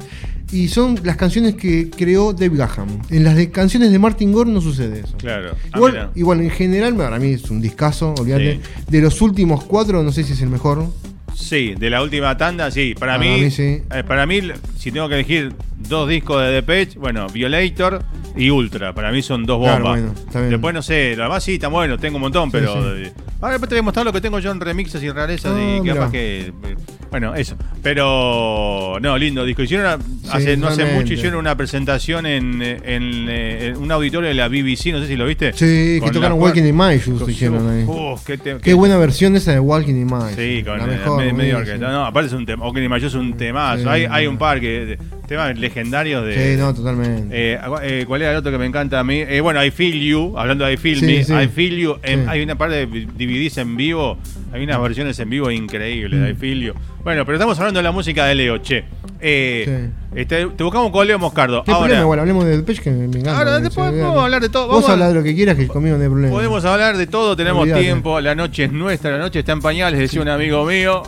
Y son las canciones que creó Dave Gaham. En las de canciones de Martin Gore no sucede eso. Claro. Ah, Igual, igual, en general, para mí es un discazo, olvídate. Sí. De los últimos cuatro, no sé si es el mejor. Sí, de la última tanda, sí. Para, Para mí, mí sí. eh, para mí, si tengo que elegir dos discos de Depeche, bueno, Violator y Ultra. Para mí son dos Claro, bombas. bueno, está bien. Después no sé, lo demás sí, está bueno, tengo un montón, pero. sí. eh, ahora después te voy a mostrar lo que tengo yo en remixes y rarezas Ah, y mirá. capaz que. eh, Bueno, eso. Pero. No, lindo disco. Hicieron Sí, hace, no hace mucho hicieron una presentación en, en, en un auditorio de la BBC, no sé si lo viste. Sí, que tocaron Walking in My Shoes, hicieron ahí. Uf, qué, te- Qué buena versión esa de Walking in My. Sí, con la mejor, medio orquesta. No, aparte es un tema. Ocarina Mayo es un temazo. Hay, hay un par que temas legendarios de. Sí, no, totalmente. Eh, eh, ¿Cuál era el otro que me encanta a mí? Eh, bueno, I Feel You, hablando de I Feel Sí, Me, sí. I Feel You. Sí. Hay una parte de DVDs en vivo, hay unas versiones en vivo increíbles de I Feel You. Bueno, pero estamos hablando de la música de Leo, che. Eh, este, te buscamos con Leo Moscardo. ¿Qué problema? Igual hablemos de Depeche que me encanta. Ahora, después podemos hablar de todo. Vos hablar de lo que quieras, que conmigo no hay problema. Podemos hablar de todo, tenemos tiempo, la noche es nuestra, la noche está en pañales, decía un amigo mío.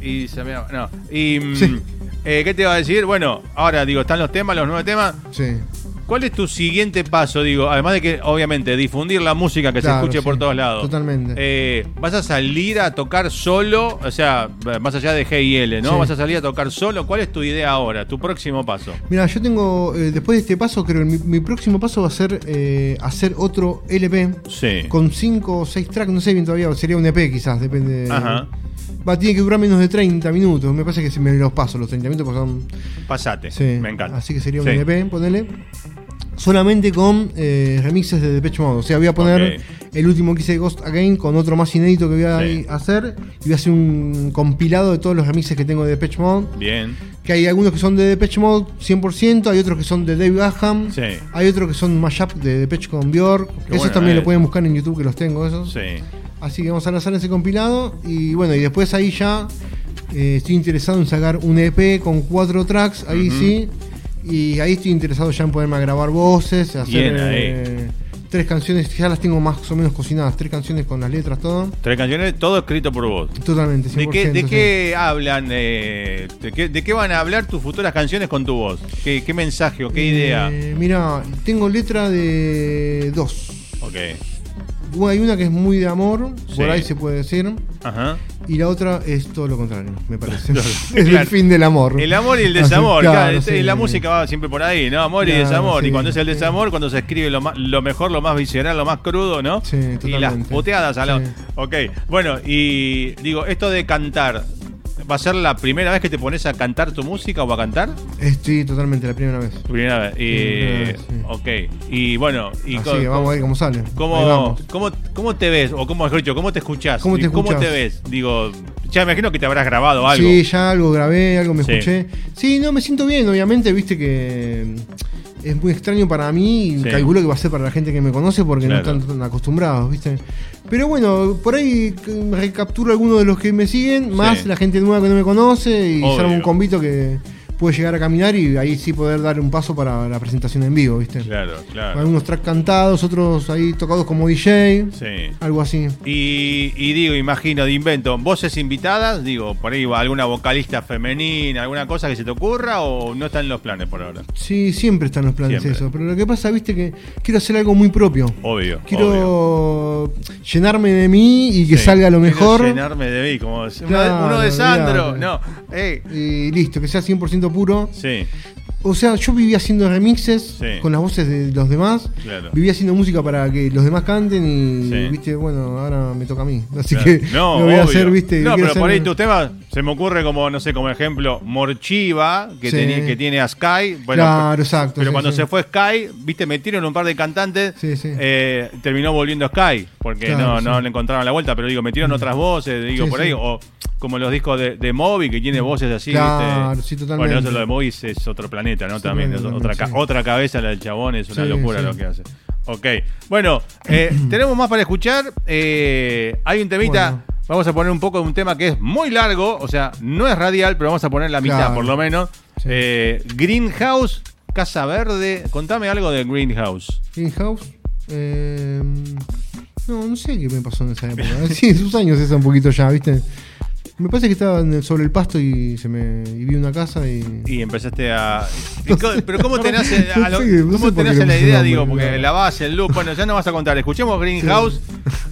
Y se me... No. Y... eh, ¿Qué te iba a decir? Bueno, ahora digo, están los temas, los nueve temas. Sí. ¿Cuál es tu siguiente paso? Digo, además de que, obviamente, difundir la música que Claro, se escuche por todos lados. totalmente. Eh, ¿Vas a salir a tocar solo? O sea, más allá de G y L, ¿no? Sí. ¿Vas a salir a tocar solo? ¿Cuál es tu idea ahora? ¿Tu próximo paso? Mira, yo tengo, eh, después de este paso, creo que mi, mi próximo paso va a ser eh, hacer otro LP Sí. con 5 o 6 tracks, no sé bien todavía, sería un EP quizás, depende. Ajá. Va, tiene que durar menos de 30 minutos, me parece que si me los paso los 30 minutos, son... Pasate. Sí, Me encanta. Así que sería un Sí. LP, ponele. Solamente con eh, remixes de Depeche Mode. O sea, voy a poner el último que hice de Ghost Again con otro más inédito que voy a Sí. hacer. Y voy a hacer un compilado de todos los remixes que tengo de Depeche Mode. Bien. Que hay algunos que son de Depeche Mode 100%, hay otros que son de Dave Gaham. Sí. Hay otros que son mashup de Depeche con Bjork. Esos bueno, también eh. lo pueden buscar en YouTube, que los tengo esos. Sí. Así que vamos a lanzar ese compilado. Y bueno, y después ahí ya eh, estoy interesado en sacar un EP con cuatro tracks. Ahí sí. Y ahí estoy interesado ya en poderme grabar voces, hacer Bien eh, tres canciones. Ya las tengo más o menos cocinadas. Tres canciones con las letras, todo. Tres canciones, todo escrito por vos. Totalmente. ¿De qué, 100%, de sí. qué hablan? eh, de, qué, de qué van a hablar tus futuras canciones con tu voz? ¿Qué, qué mensaje o qué idea? Eh, mira, tengo letra de dos. Ok. Hay una que es muy de amor, Sí. por ahí se puede decir. Ajá. Y la otra es todo lo contrario, me parece. es Claro. el fin del amor. El amor y el Así, desamor. claro, claro, sí. La música va siempre por ahí, ¿no? Amor y desamor. y cuando es el desamor, cuando se escribe lo, más, lo mejor, lo más visceral, lo más crudo, ¿no? Sí, y las totalmente. puteadas a la... Ok, bueno, y digo, esto de cantar, ¿va a ser la primera vez que te pones a cantar tu música o a cantar? Estoy totalmente la primera vez. Primera vez. Y, primera vez, sí. Ok, y bueno, y Así que vamos a ver cómo sale. ¿Cómo, cómo, ¿Cómo te ves? O cómo, mejor dicho, ¿cómo te escuchás? ¿Cómo te ¿Cómo te ves? Digo, ya me imagino que te habrás grabado algo. Sí, ya algo grabé, algo me Sí. escuché. Sí, no, me siento bien, obviamente, viste que es muy extraño para mí y Sí. calculo que va a ser para la gente que me conoce porque Claro. no están tan acostumbrados, viste. Pero bueno, por ahí recapturo algunos de los que me siguen, más Sí. la gente nueva que no me conoce y arma un convito que puede llegar a caminar y ahí sí poder dar un paso para la presentación en vivo, viste. Claro, claro. Algunos tracks cantados, otros ahí tocados como DJ, Sí. algo así. Y, y digo, imagino, de invento, voces invitadas, digo, por ahí va alguna vocalista femenina, alguna cosa que se te ocurra o no está en los planes por ahora. Sí, siempre están los planes Siempre. eso. Pero lo que pasa, viste, que quiero hacer algo muy propio. Obvio. obvio. Quiero llenarme de mí y que Sí. salga lo Quiero mejor. llenarme de mí, como Claro, uno de Sandro. No. Y listo, que sea 100% puro. Sí, O sea, yo vivía haciendo remixes Sí. con las voces de los demás. Claro. Vivía haciendo música para que los demás canten y, Sí. viste, bueno, ahora me toca a mí. Así claro. que no, lo voy a obvio. hacer, viste. No, pero por ahí tus temas se me ocurre como, no sé, como ejemplo, Morchiva, que, Sí. teni- que tiene a Sky. Bueno, Claro, exacto, Pero cuando se fue Sky, viste, metieron un par de cantantes, Sí, sí. eh, terminó volviendo Sky, porque Claro, no, no le encontraron la vuelta, pero digo, metieron otras voces, digo, por ahí, o como los discos de, de Moby, que tiene voces así, Claro, ¿viste? sí, totalmente. Bueno, eso lo de Moby es, es otro planeta, ¿no? Sí, También, es totalmente, otra, sí. otra cabeza la del chabón, es una Sí, locura lo que hace. Ok, bueno, eh, tenemos más para escuchar. eh, hay un temita. Bueno. Vamos a poner un poco de un tema que es muy largo, o sea, no es radial, pero vamos a poner la mitad Claro. por lo menos. Eh, Greenhouse, Casa Verde. Contame algo de Greenhouse. Greenhouse. Eh, no, no sé qué me pasó en esa época. Sí, sus años esa un poquito ya, ¿viste? Me parece que estaba en el- sobre el pasto y se me y vi una casa y. Y empezaste a. y co- pero ¿cómo te nace, a lo- No sé, no sé ¿cómo por te qué nace le la puse idea? nombre, Digo, porque claro. la base, el loop, bueno, ya no vas a contar. Escuchemos Greenhouse.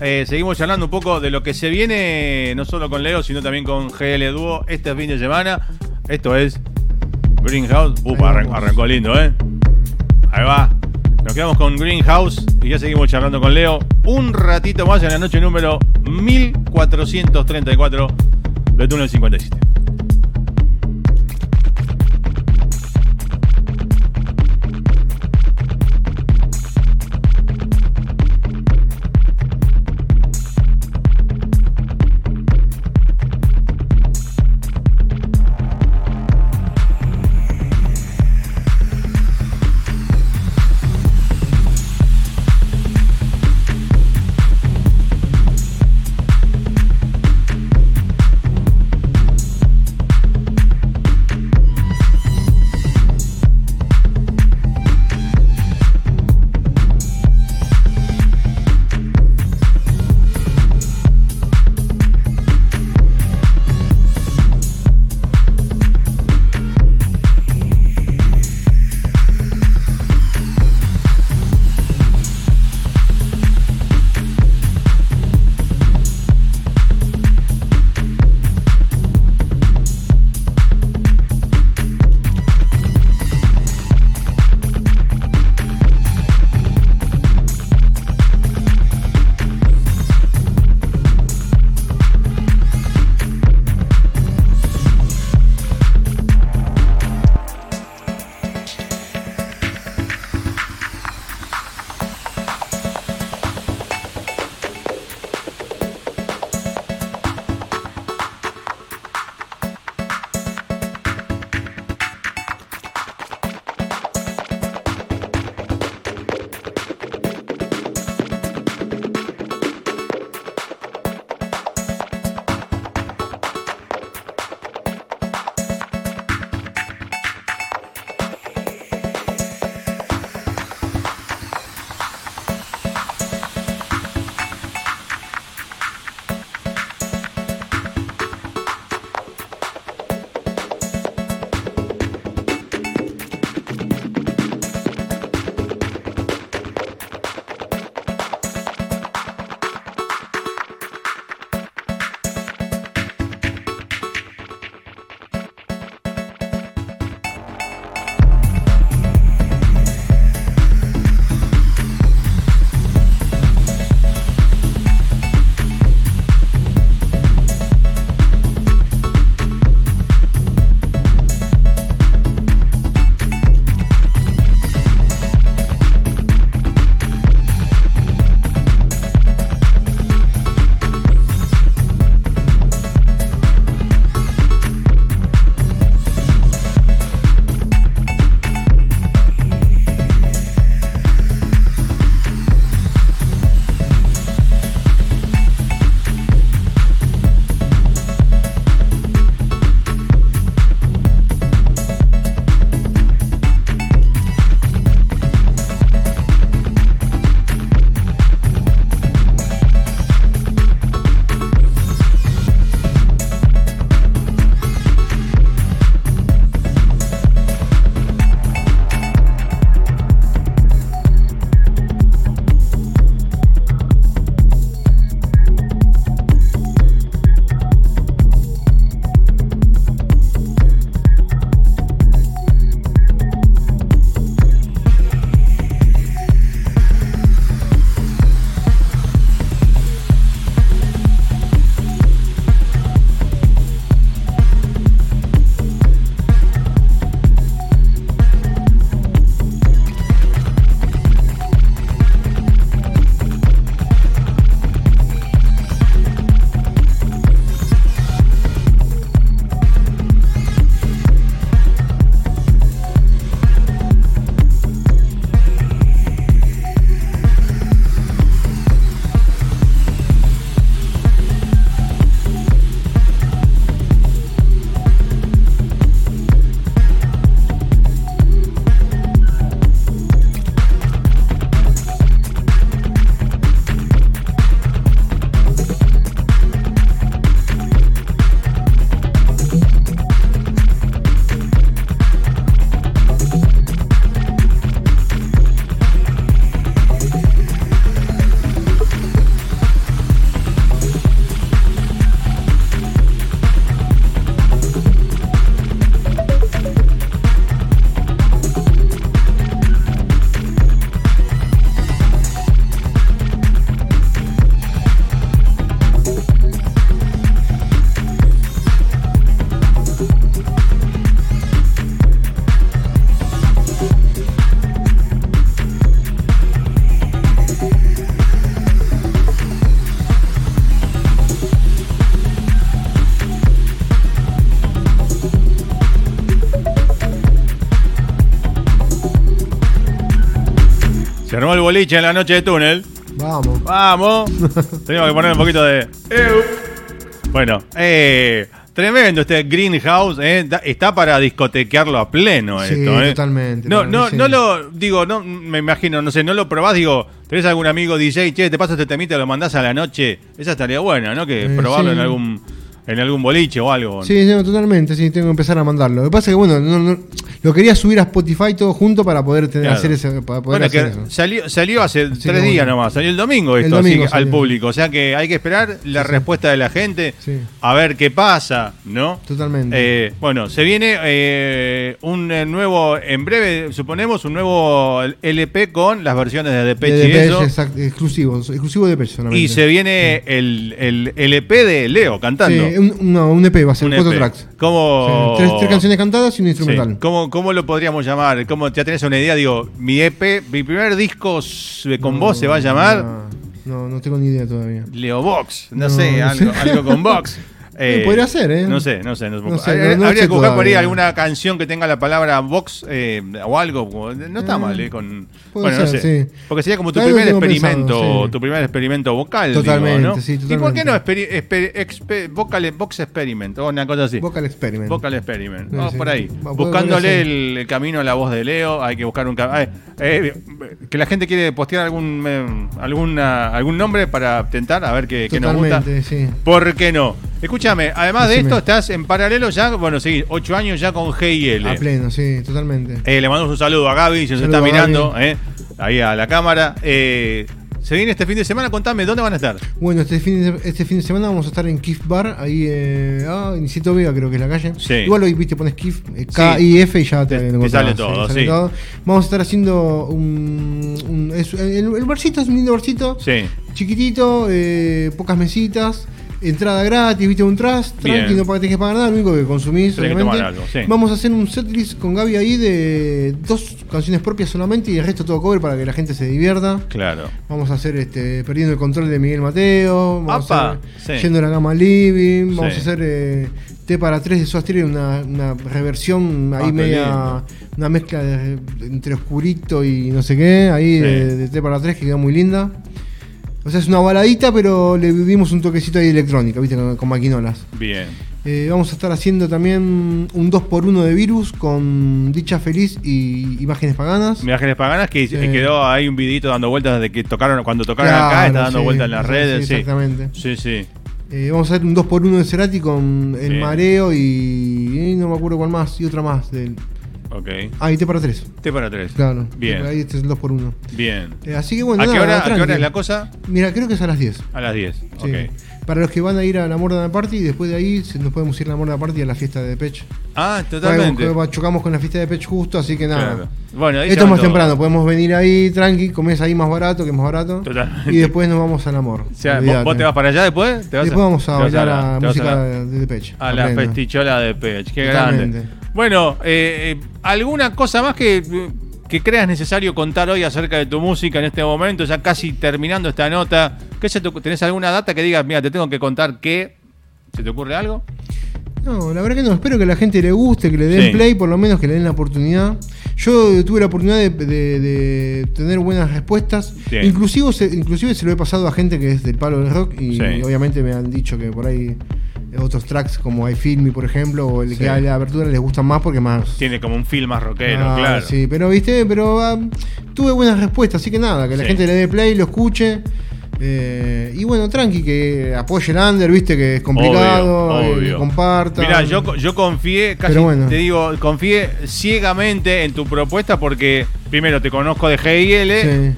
eh, seguimos charlando un poco de lo que se viene, no solo con Leo, sino también con GL Duo este fin de semana. Esto es Greenhouse. Upa, Ahí arran- vamos. arrancó lindo, ¿eh? Ahí va. Nos quedamos con Greenhouse y ya seguimos charlando con Leo un ratito más en la noche número 1434 de Túnel 57. Thank boliche en la noche de túnel. Vamos. Vamos. Tenemos que poner un poquito de. Bueno, eh, tremendo este Greenhouse. eh, da- está para discotequearlo a pleno Sí, esto. eh. totalmente, No, no, sí. no lo. Digo, no me imagino, no sé, no lo probás. Digo, tenés algún amigo DJ, che, te paso este temita, lo mandás a la noche. Esa estaría buena, ¿no? Que Eh, probarlo sí. en algún en algún boliche o algo. Sí, no, totalmente, sí, tengo que empezar a mandarlo. Lo que pasa es que, bueno, no- no- lo quería subir a Spotify todo junto para poder tener, Claro. hacer, ese, para poder Bueno, hacer que eso. salió, salió hace Así tres días bueno. nomás, salió el domingo El esto domingo así, al público. O sea que hay que esperar la respuesta de la gente, Sí. a ver qué pasa, ¿no? Totalmente. Eh, bueno, se viene eh, un eh, nuevo, en breve, suponemos, un nuevo LP con las versiones de Depeche de y eso. exacto, exclusivo, exclusivo de Depeche solamente. Y se viene el, el LP de Leo cantando. Sí, un, no, un EP va a ser Un cuatro EP. tracks. ¿Cómo, Sí, tres, tres canciones cantadas y un Sí. instrumental. ¿Cómo, ¿Cómo lo podríamos llamar? ¿Cómo ya tenés una idea? Digo, mi EP, mi primer disco con vos se va a llamar No, no tengo ni idea todavía. Leo Box. No, No, sé, no algo, sé. algo con Box. Sí, podría ser, ¿eh? No sé, no sé. No, No sé, Habría- no- no habría que buscar por ahí alguna canción que tenga la palabra Box eh, o algo. No está Eh, mal, ¿eh? Con, bueno, no ser, sé. sí. Porque sería como tu primer experimento, pensado, sí. tu primer experimento vocal. digo, Totalmente, ¿no? sí, ¿Y por qué no exper- vocal, Box Experiment o una cosa así? Vocal Experiment. Vocal Experiment. Por ahí. Buscándole el, el camino a la voz de Leo. Hay que buscar un ca- ay, eh, Que la gente quiere postear algún eh, alguna, algún nombre para tentar a ver qué, qué nos gusta. ¿Por qué no? Escúchame, además de Decime. esto, estás en paralelo ya, bueno, sí, ocho años ya con GIL. A pleno, sí, totalmente. Eh, le mandamos un saludo a Gaby, si nos está mirando, eh, ahí a la cámara. Eh, se viene este fin de semana, contame, ¿dónde van a estar? Bueno, este fin, de, este fin de semana vamos a estar en Kif Bar, ahí eh, ah, en Nieto Vega creo que es la calle. Sí. Igual hoy viste, pones Kif, eh, K-I-F y ya te, Te- te sale todo, sí. todo. Vamos a estar haciendo un... un- es- el, el barcito es un lindo barcito, Sí. chiquitito, eh, pocas mesitas. Entrada gratis, viste un trust, tranqui, no tenés que pagar nada, lo único que consumís, que algo, sí. Vamos a hacer un setlist con Gaby ahí de dos canciones propias solamente y el resto todo cover para que la gente se divierta. Claro. Vamos a hacer este Perdiendo el control de Miguel Mateo. Vamos Apa, a hacer sí. Yendo a la gama living. Vamos Sí. a hacer eh, T para 3 de Soda Stereo, una, una reversión ahí Ah, media. Una mezcla de- entre oscurito y no sé qué. Ahí de, de T para 3 que queda muy linda. O sea, es una baladita, pero le dimos un toquecito ahí de electrónica, ¿viste? Con, con maquinolas. Bien. Eh, vamos a estar haciendo también un 2x1 de virus con Dicha Feliz y Imágenes Paganas. Imágenes paganas que quedó ahí un vidito dando vueltas desde que tocaron, cuando tocaron Claro, acá, está dando sí, vueltas en las sí, redes. sí, exactamente. Sí, sí. Eh, vamos a hacer un 2x1 de Cerati con El. Mareo y, y no me acuerdo cuál más, y otra más. Del, Ok. ah, y T para 3. T para tres. Claro. Bien. Ahí este es el 2x1. Bien. Eh, así que bueno, ¿A qué, hora, ¿A qué tranqui. hora es la cosa? Mira, creo que es a las 10. A las 10. Sí. Ok. Para los que van a ir a la Morda Party y después de ahí nos podemos ir a la Morda Party a la fiesta de Depeche. Ah, totalmente. Bueno, chocamos con la fiesta de Depeche justo, así que nada. Claro. Bueno, ahí Esto es más temprano, podemos venir ahí tranqui, comés ahí más barato, que es más barato. Totalmente. Y después nos vamos al amor. O sea, ¿vos, te vas para allá después? ¿Te vas Después vamos a bailar la- a, vas música la- de, de Depeche. A la festichola de Pech, qué Totalmente. grande. Bueno, eh, eh, ¿alguna cosa más que, que creas necesario contar hoy acerca de tu música en este momento? Ya casi terminando esta nota. ¿Qué se te ocu- ¿Tenés alguna data que digas, mira, te tengo que contar qué? ¿Se te ocurre algo? No, la verdad que no. Espero que a la gente le guste, que le den Sí. play, por lo menos que le den la oportunidad. Yo tuve la oportunidad de, de- de tener buenas respuestas. Inclusive se, inclusive se lo he pasado a gente que es del palo del rock y, Sí. obviamente me han dicho que por ahí otros tracks como I Feel Me, por ejemplo, o el Sí. que hay la abertura les gustan más porque más... Tiene como un film más rockero, Ah, claro. Sí, pero viste, pero ah, tuve buenas respuestas, así que nada, que la Sí. gente le dé play, lo escuche. eh, y bueno, tranqui, que apoye el under, viste, que es complicado, Obvio, obvio. que comparta. Mira, yo, yo confié, casi bueno. te digo, confié ciegamente en tu propuesta porque primero te conozco de GIL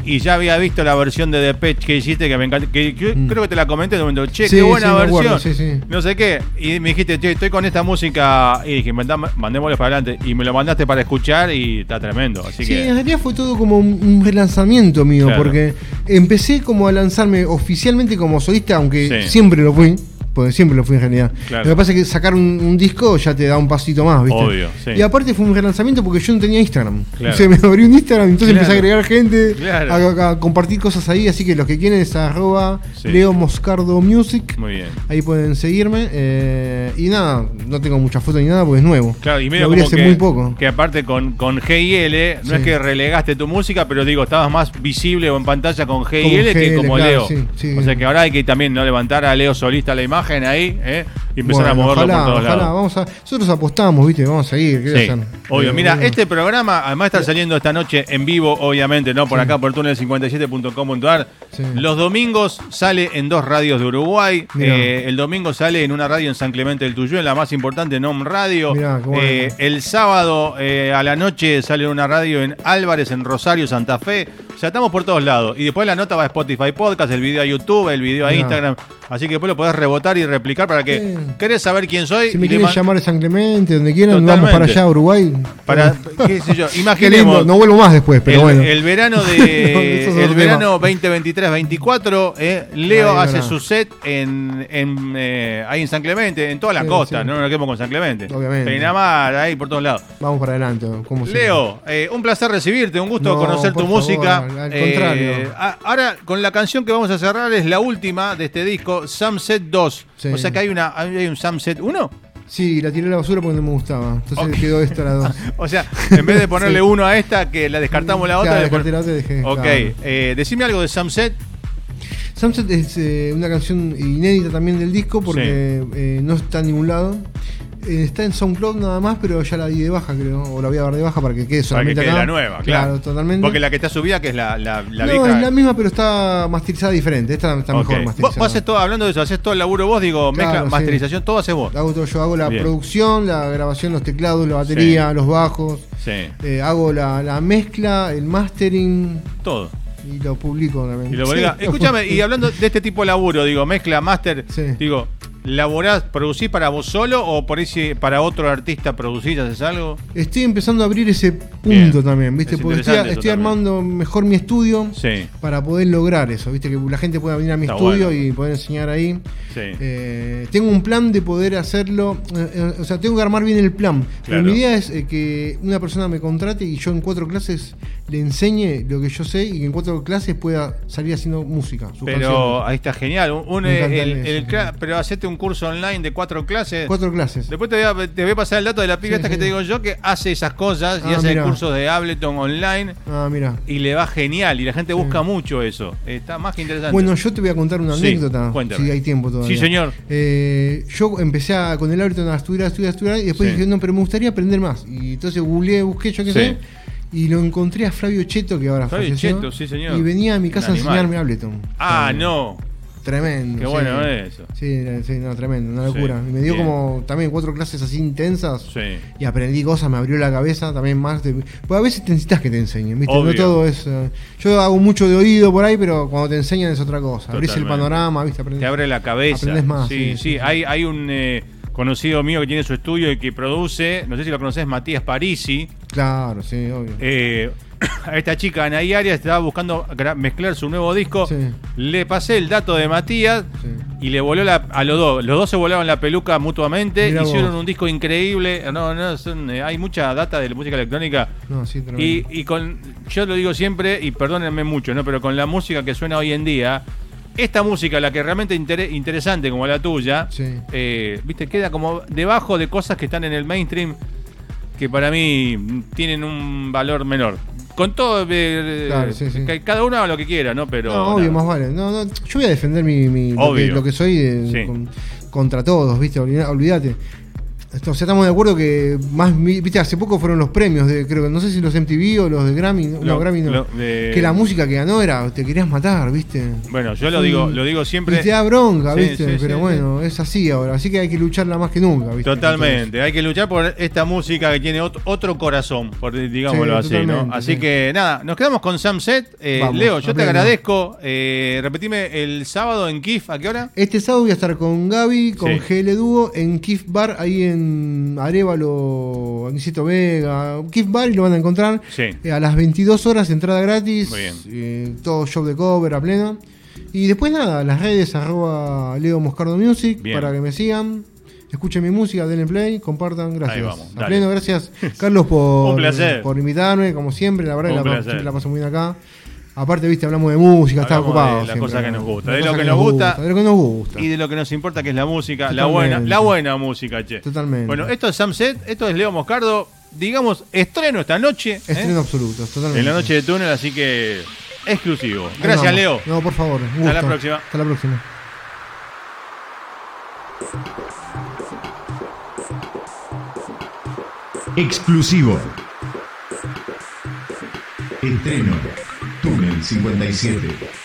Sí. y ya había visto la versión de Depeche que hiciste que me. Que, que Mm. creo que te la comenté en un momento. Che, Sí, qué buena sí, versión. No sé qué. Y me dijiste, che, estoy con esta música. Y dije, mandémoslo para adelante. Y me lo mandaste para escuchar y está tremendo. Así Sí, que. en realidad fue todo como un, relanzamiento mío, Claro. porque empecé como a lanzarme oficialmente como solista, aunque siempre lo fui, porque siempre lo fui en realidad. Claro. Lo que pasa es que sacar un, un disco ya te da un pasito más, ¿viste? Obvio, sí. Y aparte fue un relanzamiento porque yo no tenía Instagram. Claro. O sea, me abrí un Instagram, entonces Claro. empecé a agregar gente, Claro. a, a compartir cosas ahí, así que los que quieren es arroba Sí. Leo Moscardo Music. Muy bien. Ahí pueden seguirme. eh, y nada, no tengo muchas fotos ni nada porque es nuevo. Claro, y medio Lo como hace que, muy poco. que aparte con, con GIL, no Sí. es que relegaste tu música, pero digo, estabas más visible o en pantalla con GIL Como que GL, como Leo. O sea que ahora hay que también no levantar a Leo solista la imagen ahí ¿eh? Y empezar a moverlo ojalá, por todos ojalá, lados. vamos a, nosotros apostamos, ¿viste? Vamos a seguir. ¿qué voy a Sí, hacer? obvio. Eh, Mira, bueno. este programa además está saliendo esta noche en vivo, obviamente, ¿no? Por acá, por túnel57.com.ar. Sí. Los domingos sale en dos radios de Uruguay. Eh, el domingo sale en una radio en San Clemente del Tuyú, en la más importante, NOM Radio. Mirá, bueno. Eh, el sábado a la noche sale en una radio en Álvarez, en Rosario, Santa Fe. O sea, estamos por todos lados. Y después la nota va a Spotify Podcast, el video a YouTube, el video a Mirá. Instagram. Así que después lo podés rebotar y replicar para que. Querés saber quién soy. Si me quieren llamar de San Clemente, donde quieran, vamos Totalmente. para allá, Uruguay. para, qué sé yo, imaginemos. lindo, no vuelvo más después, pero el, bueno. el verano No, de el verano 2023-24, eh, Leo hace su set en, en, eh, ahí en San Clemente, en toda la Sí, costa, sí. no nos quedemos con San Clemente. Obviamente. Peinamar, ahí por todos lados. Vamos para adelante. Leo, eh, un placer recibirte, un gusto No, conocer tu favor, música. al contrario. a- ahora, con la canción que vamos a cerrar es la última de este disco, Sunset 2. Sí. O sea que hay, una, hay un Sunset 1. Sí, la tiré a la basura porque no me gustaba. Entonces Ok. quedó esta la dos. O sea, en vez de ponerle Sí. uno a esta, que la descartamos la otra. Claro, la dejé, Ok, claro. eh, decime algo de Sunset. Sunset es eh, una canción inédita también del disco porque eh, no está en ningún lado. Eh, está en SoundCloud nada más, pero ya la di de baja, creo. O la voy a dar de baja para que quede Para que solamente quede acá. la nueva, claro. totalmente. Porque la que está subida, que es la, la, la no, vieja. es la misma, pero está masterizada diferente. Esta está Ok. mejor masterizada. vos haces todo, hablando de eso, haces todo el laburo vos, digo, Claro, mezcla, sí. masterización, todo haces vos. Hago todo yo, hago la Bien. producción, la grabación, los teclados, la batería, los bajos. Sí, Eh, hago la, la mezcla, el mastering todo. y lo publico también. Y lo Sí, Escúchame, y hablando de este tipo de laburo, digo, mezcla, máster, Sí. digo, ¿laborás, producís para vos solo o por si para otro artista producís, haces algo? Estoy empezando a abrir ese punto Bien. también, ¿viste? Es Porque estoy, armando mejor mi estudio Sí, para poder lograr eso, ¿viste? Que la gente pueda venir a mi Está estudio bueno. y poder enseñar ahí. sí. Eh, tengo un plan de poder hacerlo, eh, eh, o sea, tengo que armar bien el plan. Pero mi idea es que una persona me contrate y yo en cuatro clases le enseñe lo que yo sé y que en cuatro clases pueda salir haciendo música. Pero canciones. ahí está genial. Un, el- el cla- pero hacete un curso online de cuatro clases. Cuatro clases. Después te voy, a, te voy a pasar el dato de la piba Sí, esta que te digo yo, que hace esas cosas y Ah, hace cursos de Ableton online Ah, mira. y le va genial. Y la gente busca mucho eso. Está más que interesante. Bueno, yo te voy a contar una Sí, anécdota, cuéntame. si hay tiempo todavía. Sí, señor. Eh, yo empecé a- con el Ableton a estudiar, a estudiar, a estudiar, y después dije, no, pero me gustaría aprender más. Y entonces googleé, busqué, yo qué sé, y lo encontré a Flavio Cheto, que ahora Flavio falleció, Cheto, sí, señor. Y venía a mi casa Un a enseñarme Ableton. ah, Tremendo. no. Tremendo. Qué sí. bueno eso. Sí, era- sí, no, tremendo, una Sí, locura. Y me dio bien. como también cuatro clases así intensas. Sí. Y aprendí cosas, me abrió la cabeza también más. De, pues a veces te necesitas que te enseñen, ¿viste? Obvio. No todo es. eh, yo hago mucho de oído por ahí, pero cuando te enseñan es otra cosa. Abrís el panorama, ¿viste? Aprendés. Te abre la cabeza. Aprendés más, Sí, sí, sí. sí, sí. Hay, hay un eh, conocido mío que tiene su estudio y que produce, no sé si lo conoces, Matías Parisi. Claro, sí, obvio. Eh, a esta chica Anaí Arias estaba buscando mezclar su nuevo disco. Sí. Le pasé el dato de Matías Sí. y le voló la, a los dos. Los dos se volaban la peluca mutuamente. Mirá hicieron vos. un disco increíble. No, no, son, eh, hay mucha data de la música electrónica. No, sí. Y, y con, yo lo digo siempre, y perdónenme mucho, ¿no? Pero con la música que suena hoy en día, esta música, la que realmente intere- interesante como la tuya, Sí. eh, viste, queda como debajo de cosas que están en el mainstream que para mí tienen un valor menor. Con todo, eh, Claro, sí, sí. que cada uno haga lo que quiera, ¿no? Pero. no, obvio, nada. más vale. No, no, yo voy a defender mi, mi- lo, que, Obvio. lo que soy de- Sí. con- contra todos, ¿viste? Olvídate. O sea, estamos de acuerdo que más, viste, hace poco fueron los premios de, creo que, no sé si los MTV o los de Grammy, no, Grammy no. lo de- Que la música que ganó era, te querías matar, ¿viste? Bueno, yo lo Sí. digo, lo digo siempre. Y te da bronca, Sí, ¿viste? sí, Pero bueno, es así ahora. Así que hay que lucharla más que nunca, ¿viste? Totalmente, hay que luchar por esta música que tiene ot- otro corazón, por, digámoslo Sí, así, ¿no? Así sí. que nada, nos quedamos con Samset. Eh, Vamos, Leo, yo te agradezco. Eh, repetime el sábado en KIF, ¿a qué hora? Este sábado voy a estar con Gaby, con. GL Dúo, en Kif Bar, ahí en Arevalo, Aniceto Vega. Kif Bar y lo van a encontrar. Sí. Eh, a las 22 horas, entrada gratis. Muy bien. eh, todo show de cover a pleno. Y después nada, las redes arroba Leo Moscardo Music Bien. para que me sigan. Escuchen mi música, denle play, compartan, gracias. Ahí vamos, A pleno, gracias Carlos por, Un placer. por invitarme, como siempre, la verdad Un la, placer. siempre la paso muy bien acá. Aparte, viste, hablamos de música, estaba Hablamos ocupado. de las siempre, cosas que ¿no? nos gusta, de lo que nos gusta. De lo que nos gusta. Y de lo que nos importa, que es la música, la buena, la buena música, che. Totalmente. Bueno, esto es Samset, esto es Leo Moscardo, digamos, estreno esta noche. ¿eh? Estreno absoluto, totalmente. En la noche de túnel, así que exclusivo. Gracias. Leo. No, por favor. un Hasta la próxima. Hasta la próxima. Exclusivo. Estreno. Túnel 57.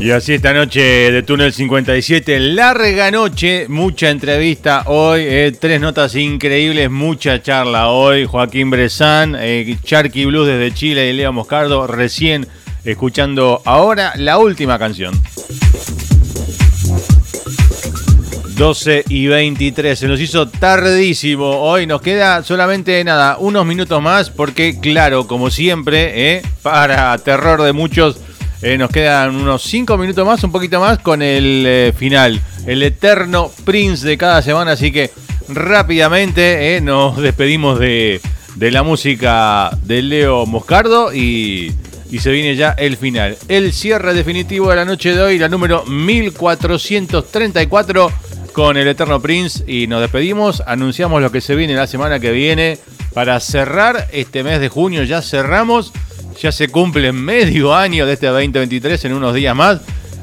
Y así esta noche de Túnel 57, larga noche, mucha entrevista hoy, eh, tres notas increíbles, mucha charla hoy. Joaquín Bresan, eh, Charky Blues desde Chile y Leo Moscardo, recién escuchando ahora la última canción. 12 y 23, se nos hizo tardísimo. Hoy nos queda solamente nada, unos minutos más, porque claro, como siempre, eh, para terror de muchos, eh, nos quedan unos 5 minutos más, un poquito más, con el eh, final, el eterno Prince de cada semana. Así que rápidamente eh, nos despedimos de, de la música de Leo Moscardo y, y se viene ya el final. El cierre definitivo de la noche de hoy, la número 1434 con el Eterno Prince y nos despedimos. Anunciamos lo que se viene la semana que viene para cerrar este mes de junio. Ya cerramos, ya se cumple medio año de este 2023 en unos días más.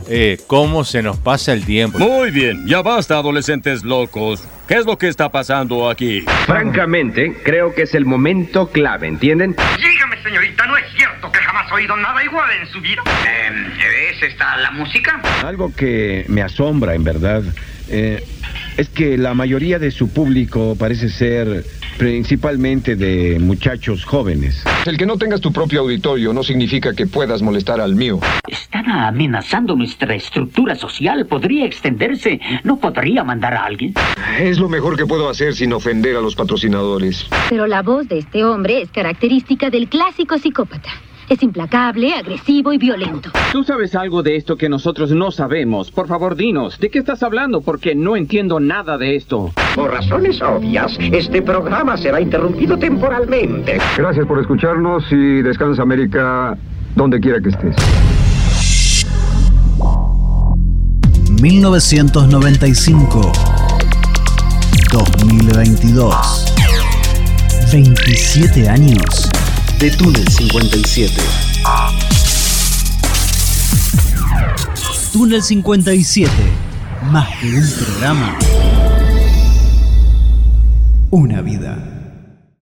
Eh, ¿Cómo se nos pasa el tiempo? Muy bien, ya basta, adolescentes locos. ¿Qué es lo que está pasando aquí? Francamente, creo que es el momento clave, ¿entienden? Dígame, señorita, ¿no es cierto que jamás ha oído nada igual en su vida? ¿Es esta la música? Algo que me asombra, en verdad, eh, es que la mayoría de su público parece ser principalmente de muchachos jóvenes. El que no tengas tu propio auditorio no significa que puedas molestar al mío. Están amenazando nuestra estructura social. Podría extenderse. ¿No podría mandar a alguien? Es lo mejor que puedo hacer sin ofender a los patrocinadores. Pero la voz de este hombre es característica del clásico psicópata. Es implacable, agresivo y violento. Tú sabes algo de esto que nosotros no sabemos. Por favor, dinos, ¿de qué estás hablando? Porque no entiendo nada de esto. Por razones obvias, este programa será interrumpido temporalmente. Gracias por escucharnos y descansa América donde quiera que estés. 1995 2022 27 años de Túnel 57 Túnel 57 Más que un programa. Una vida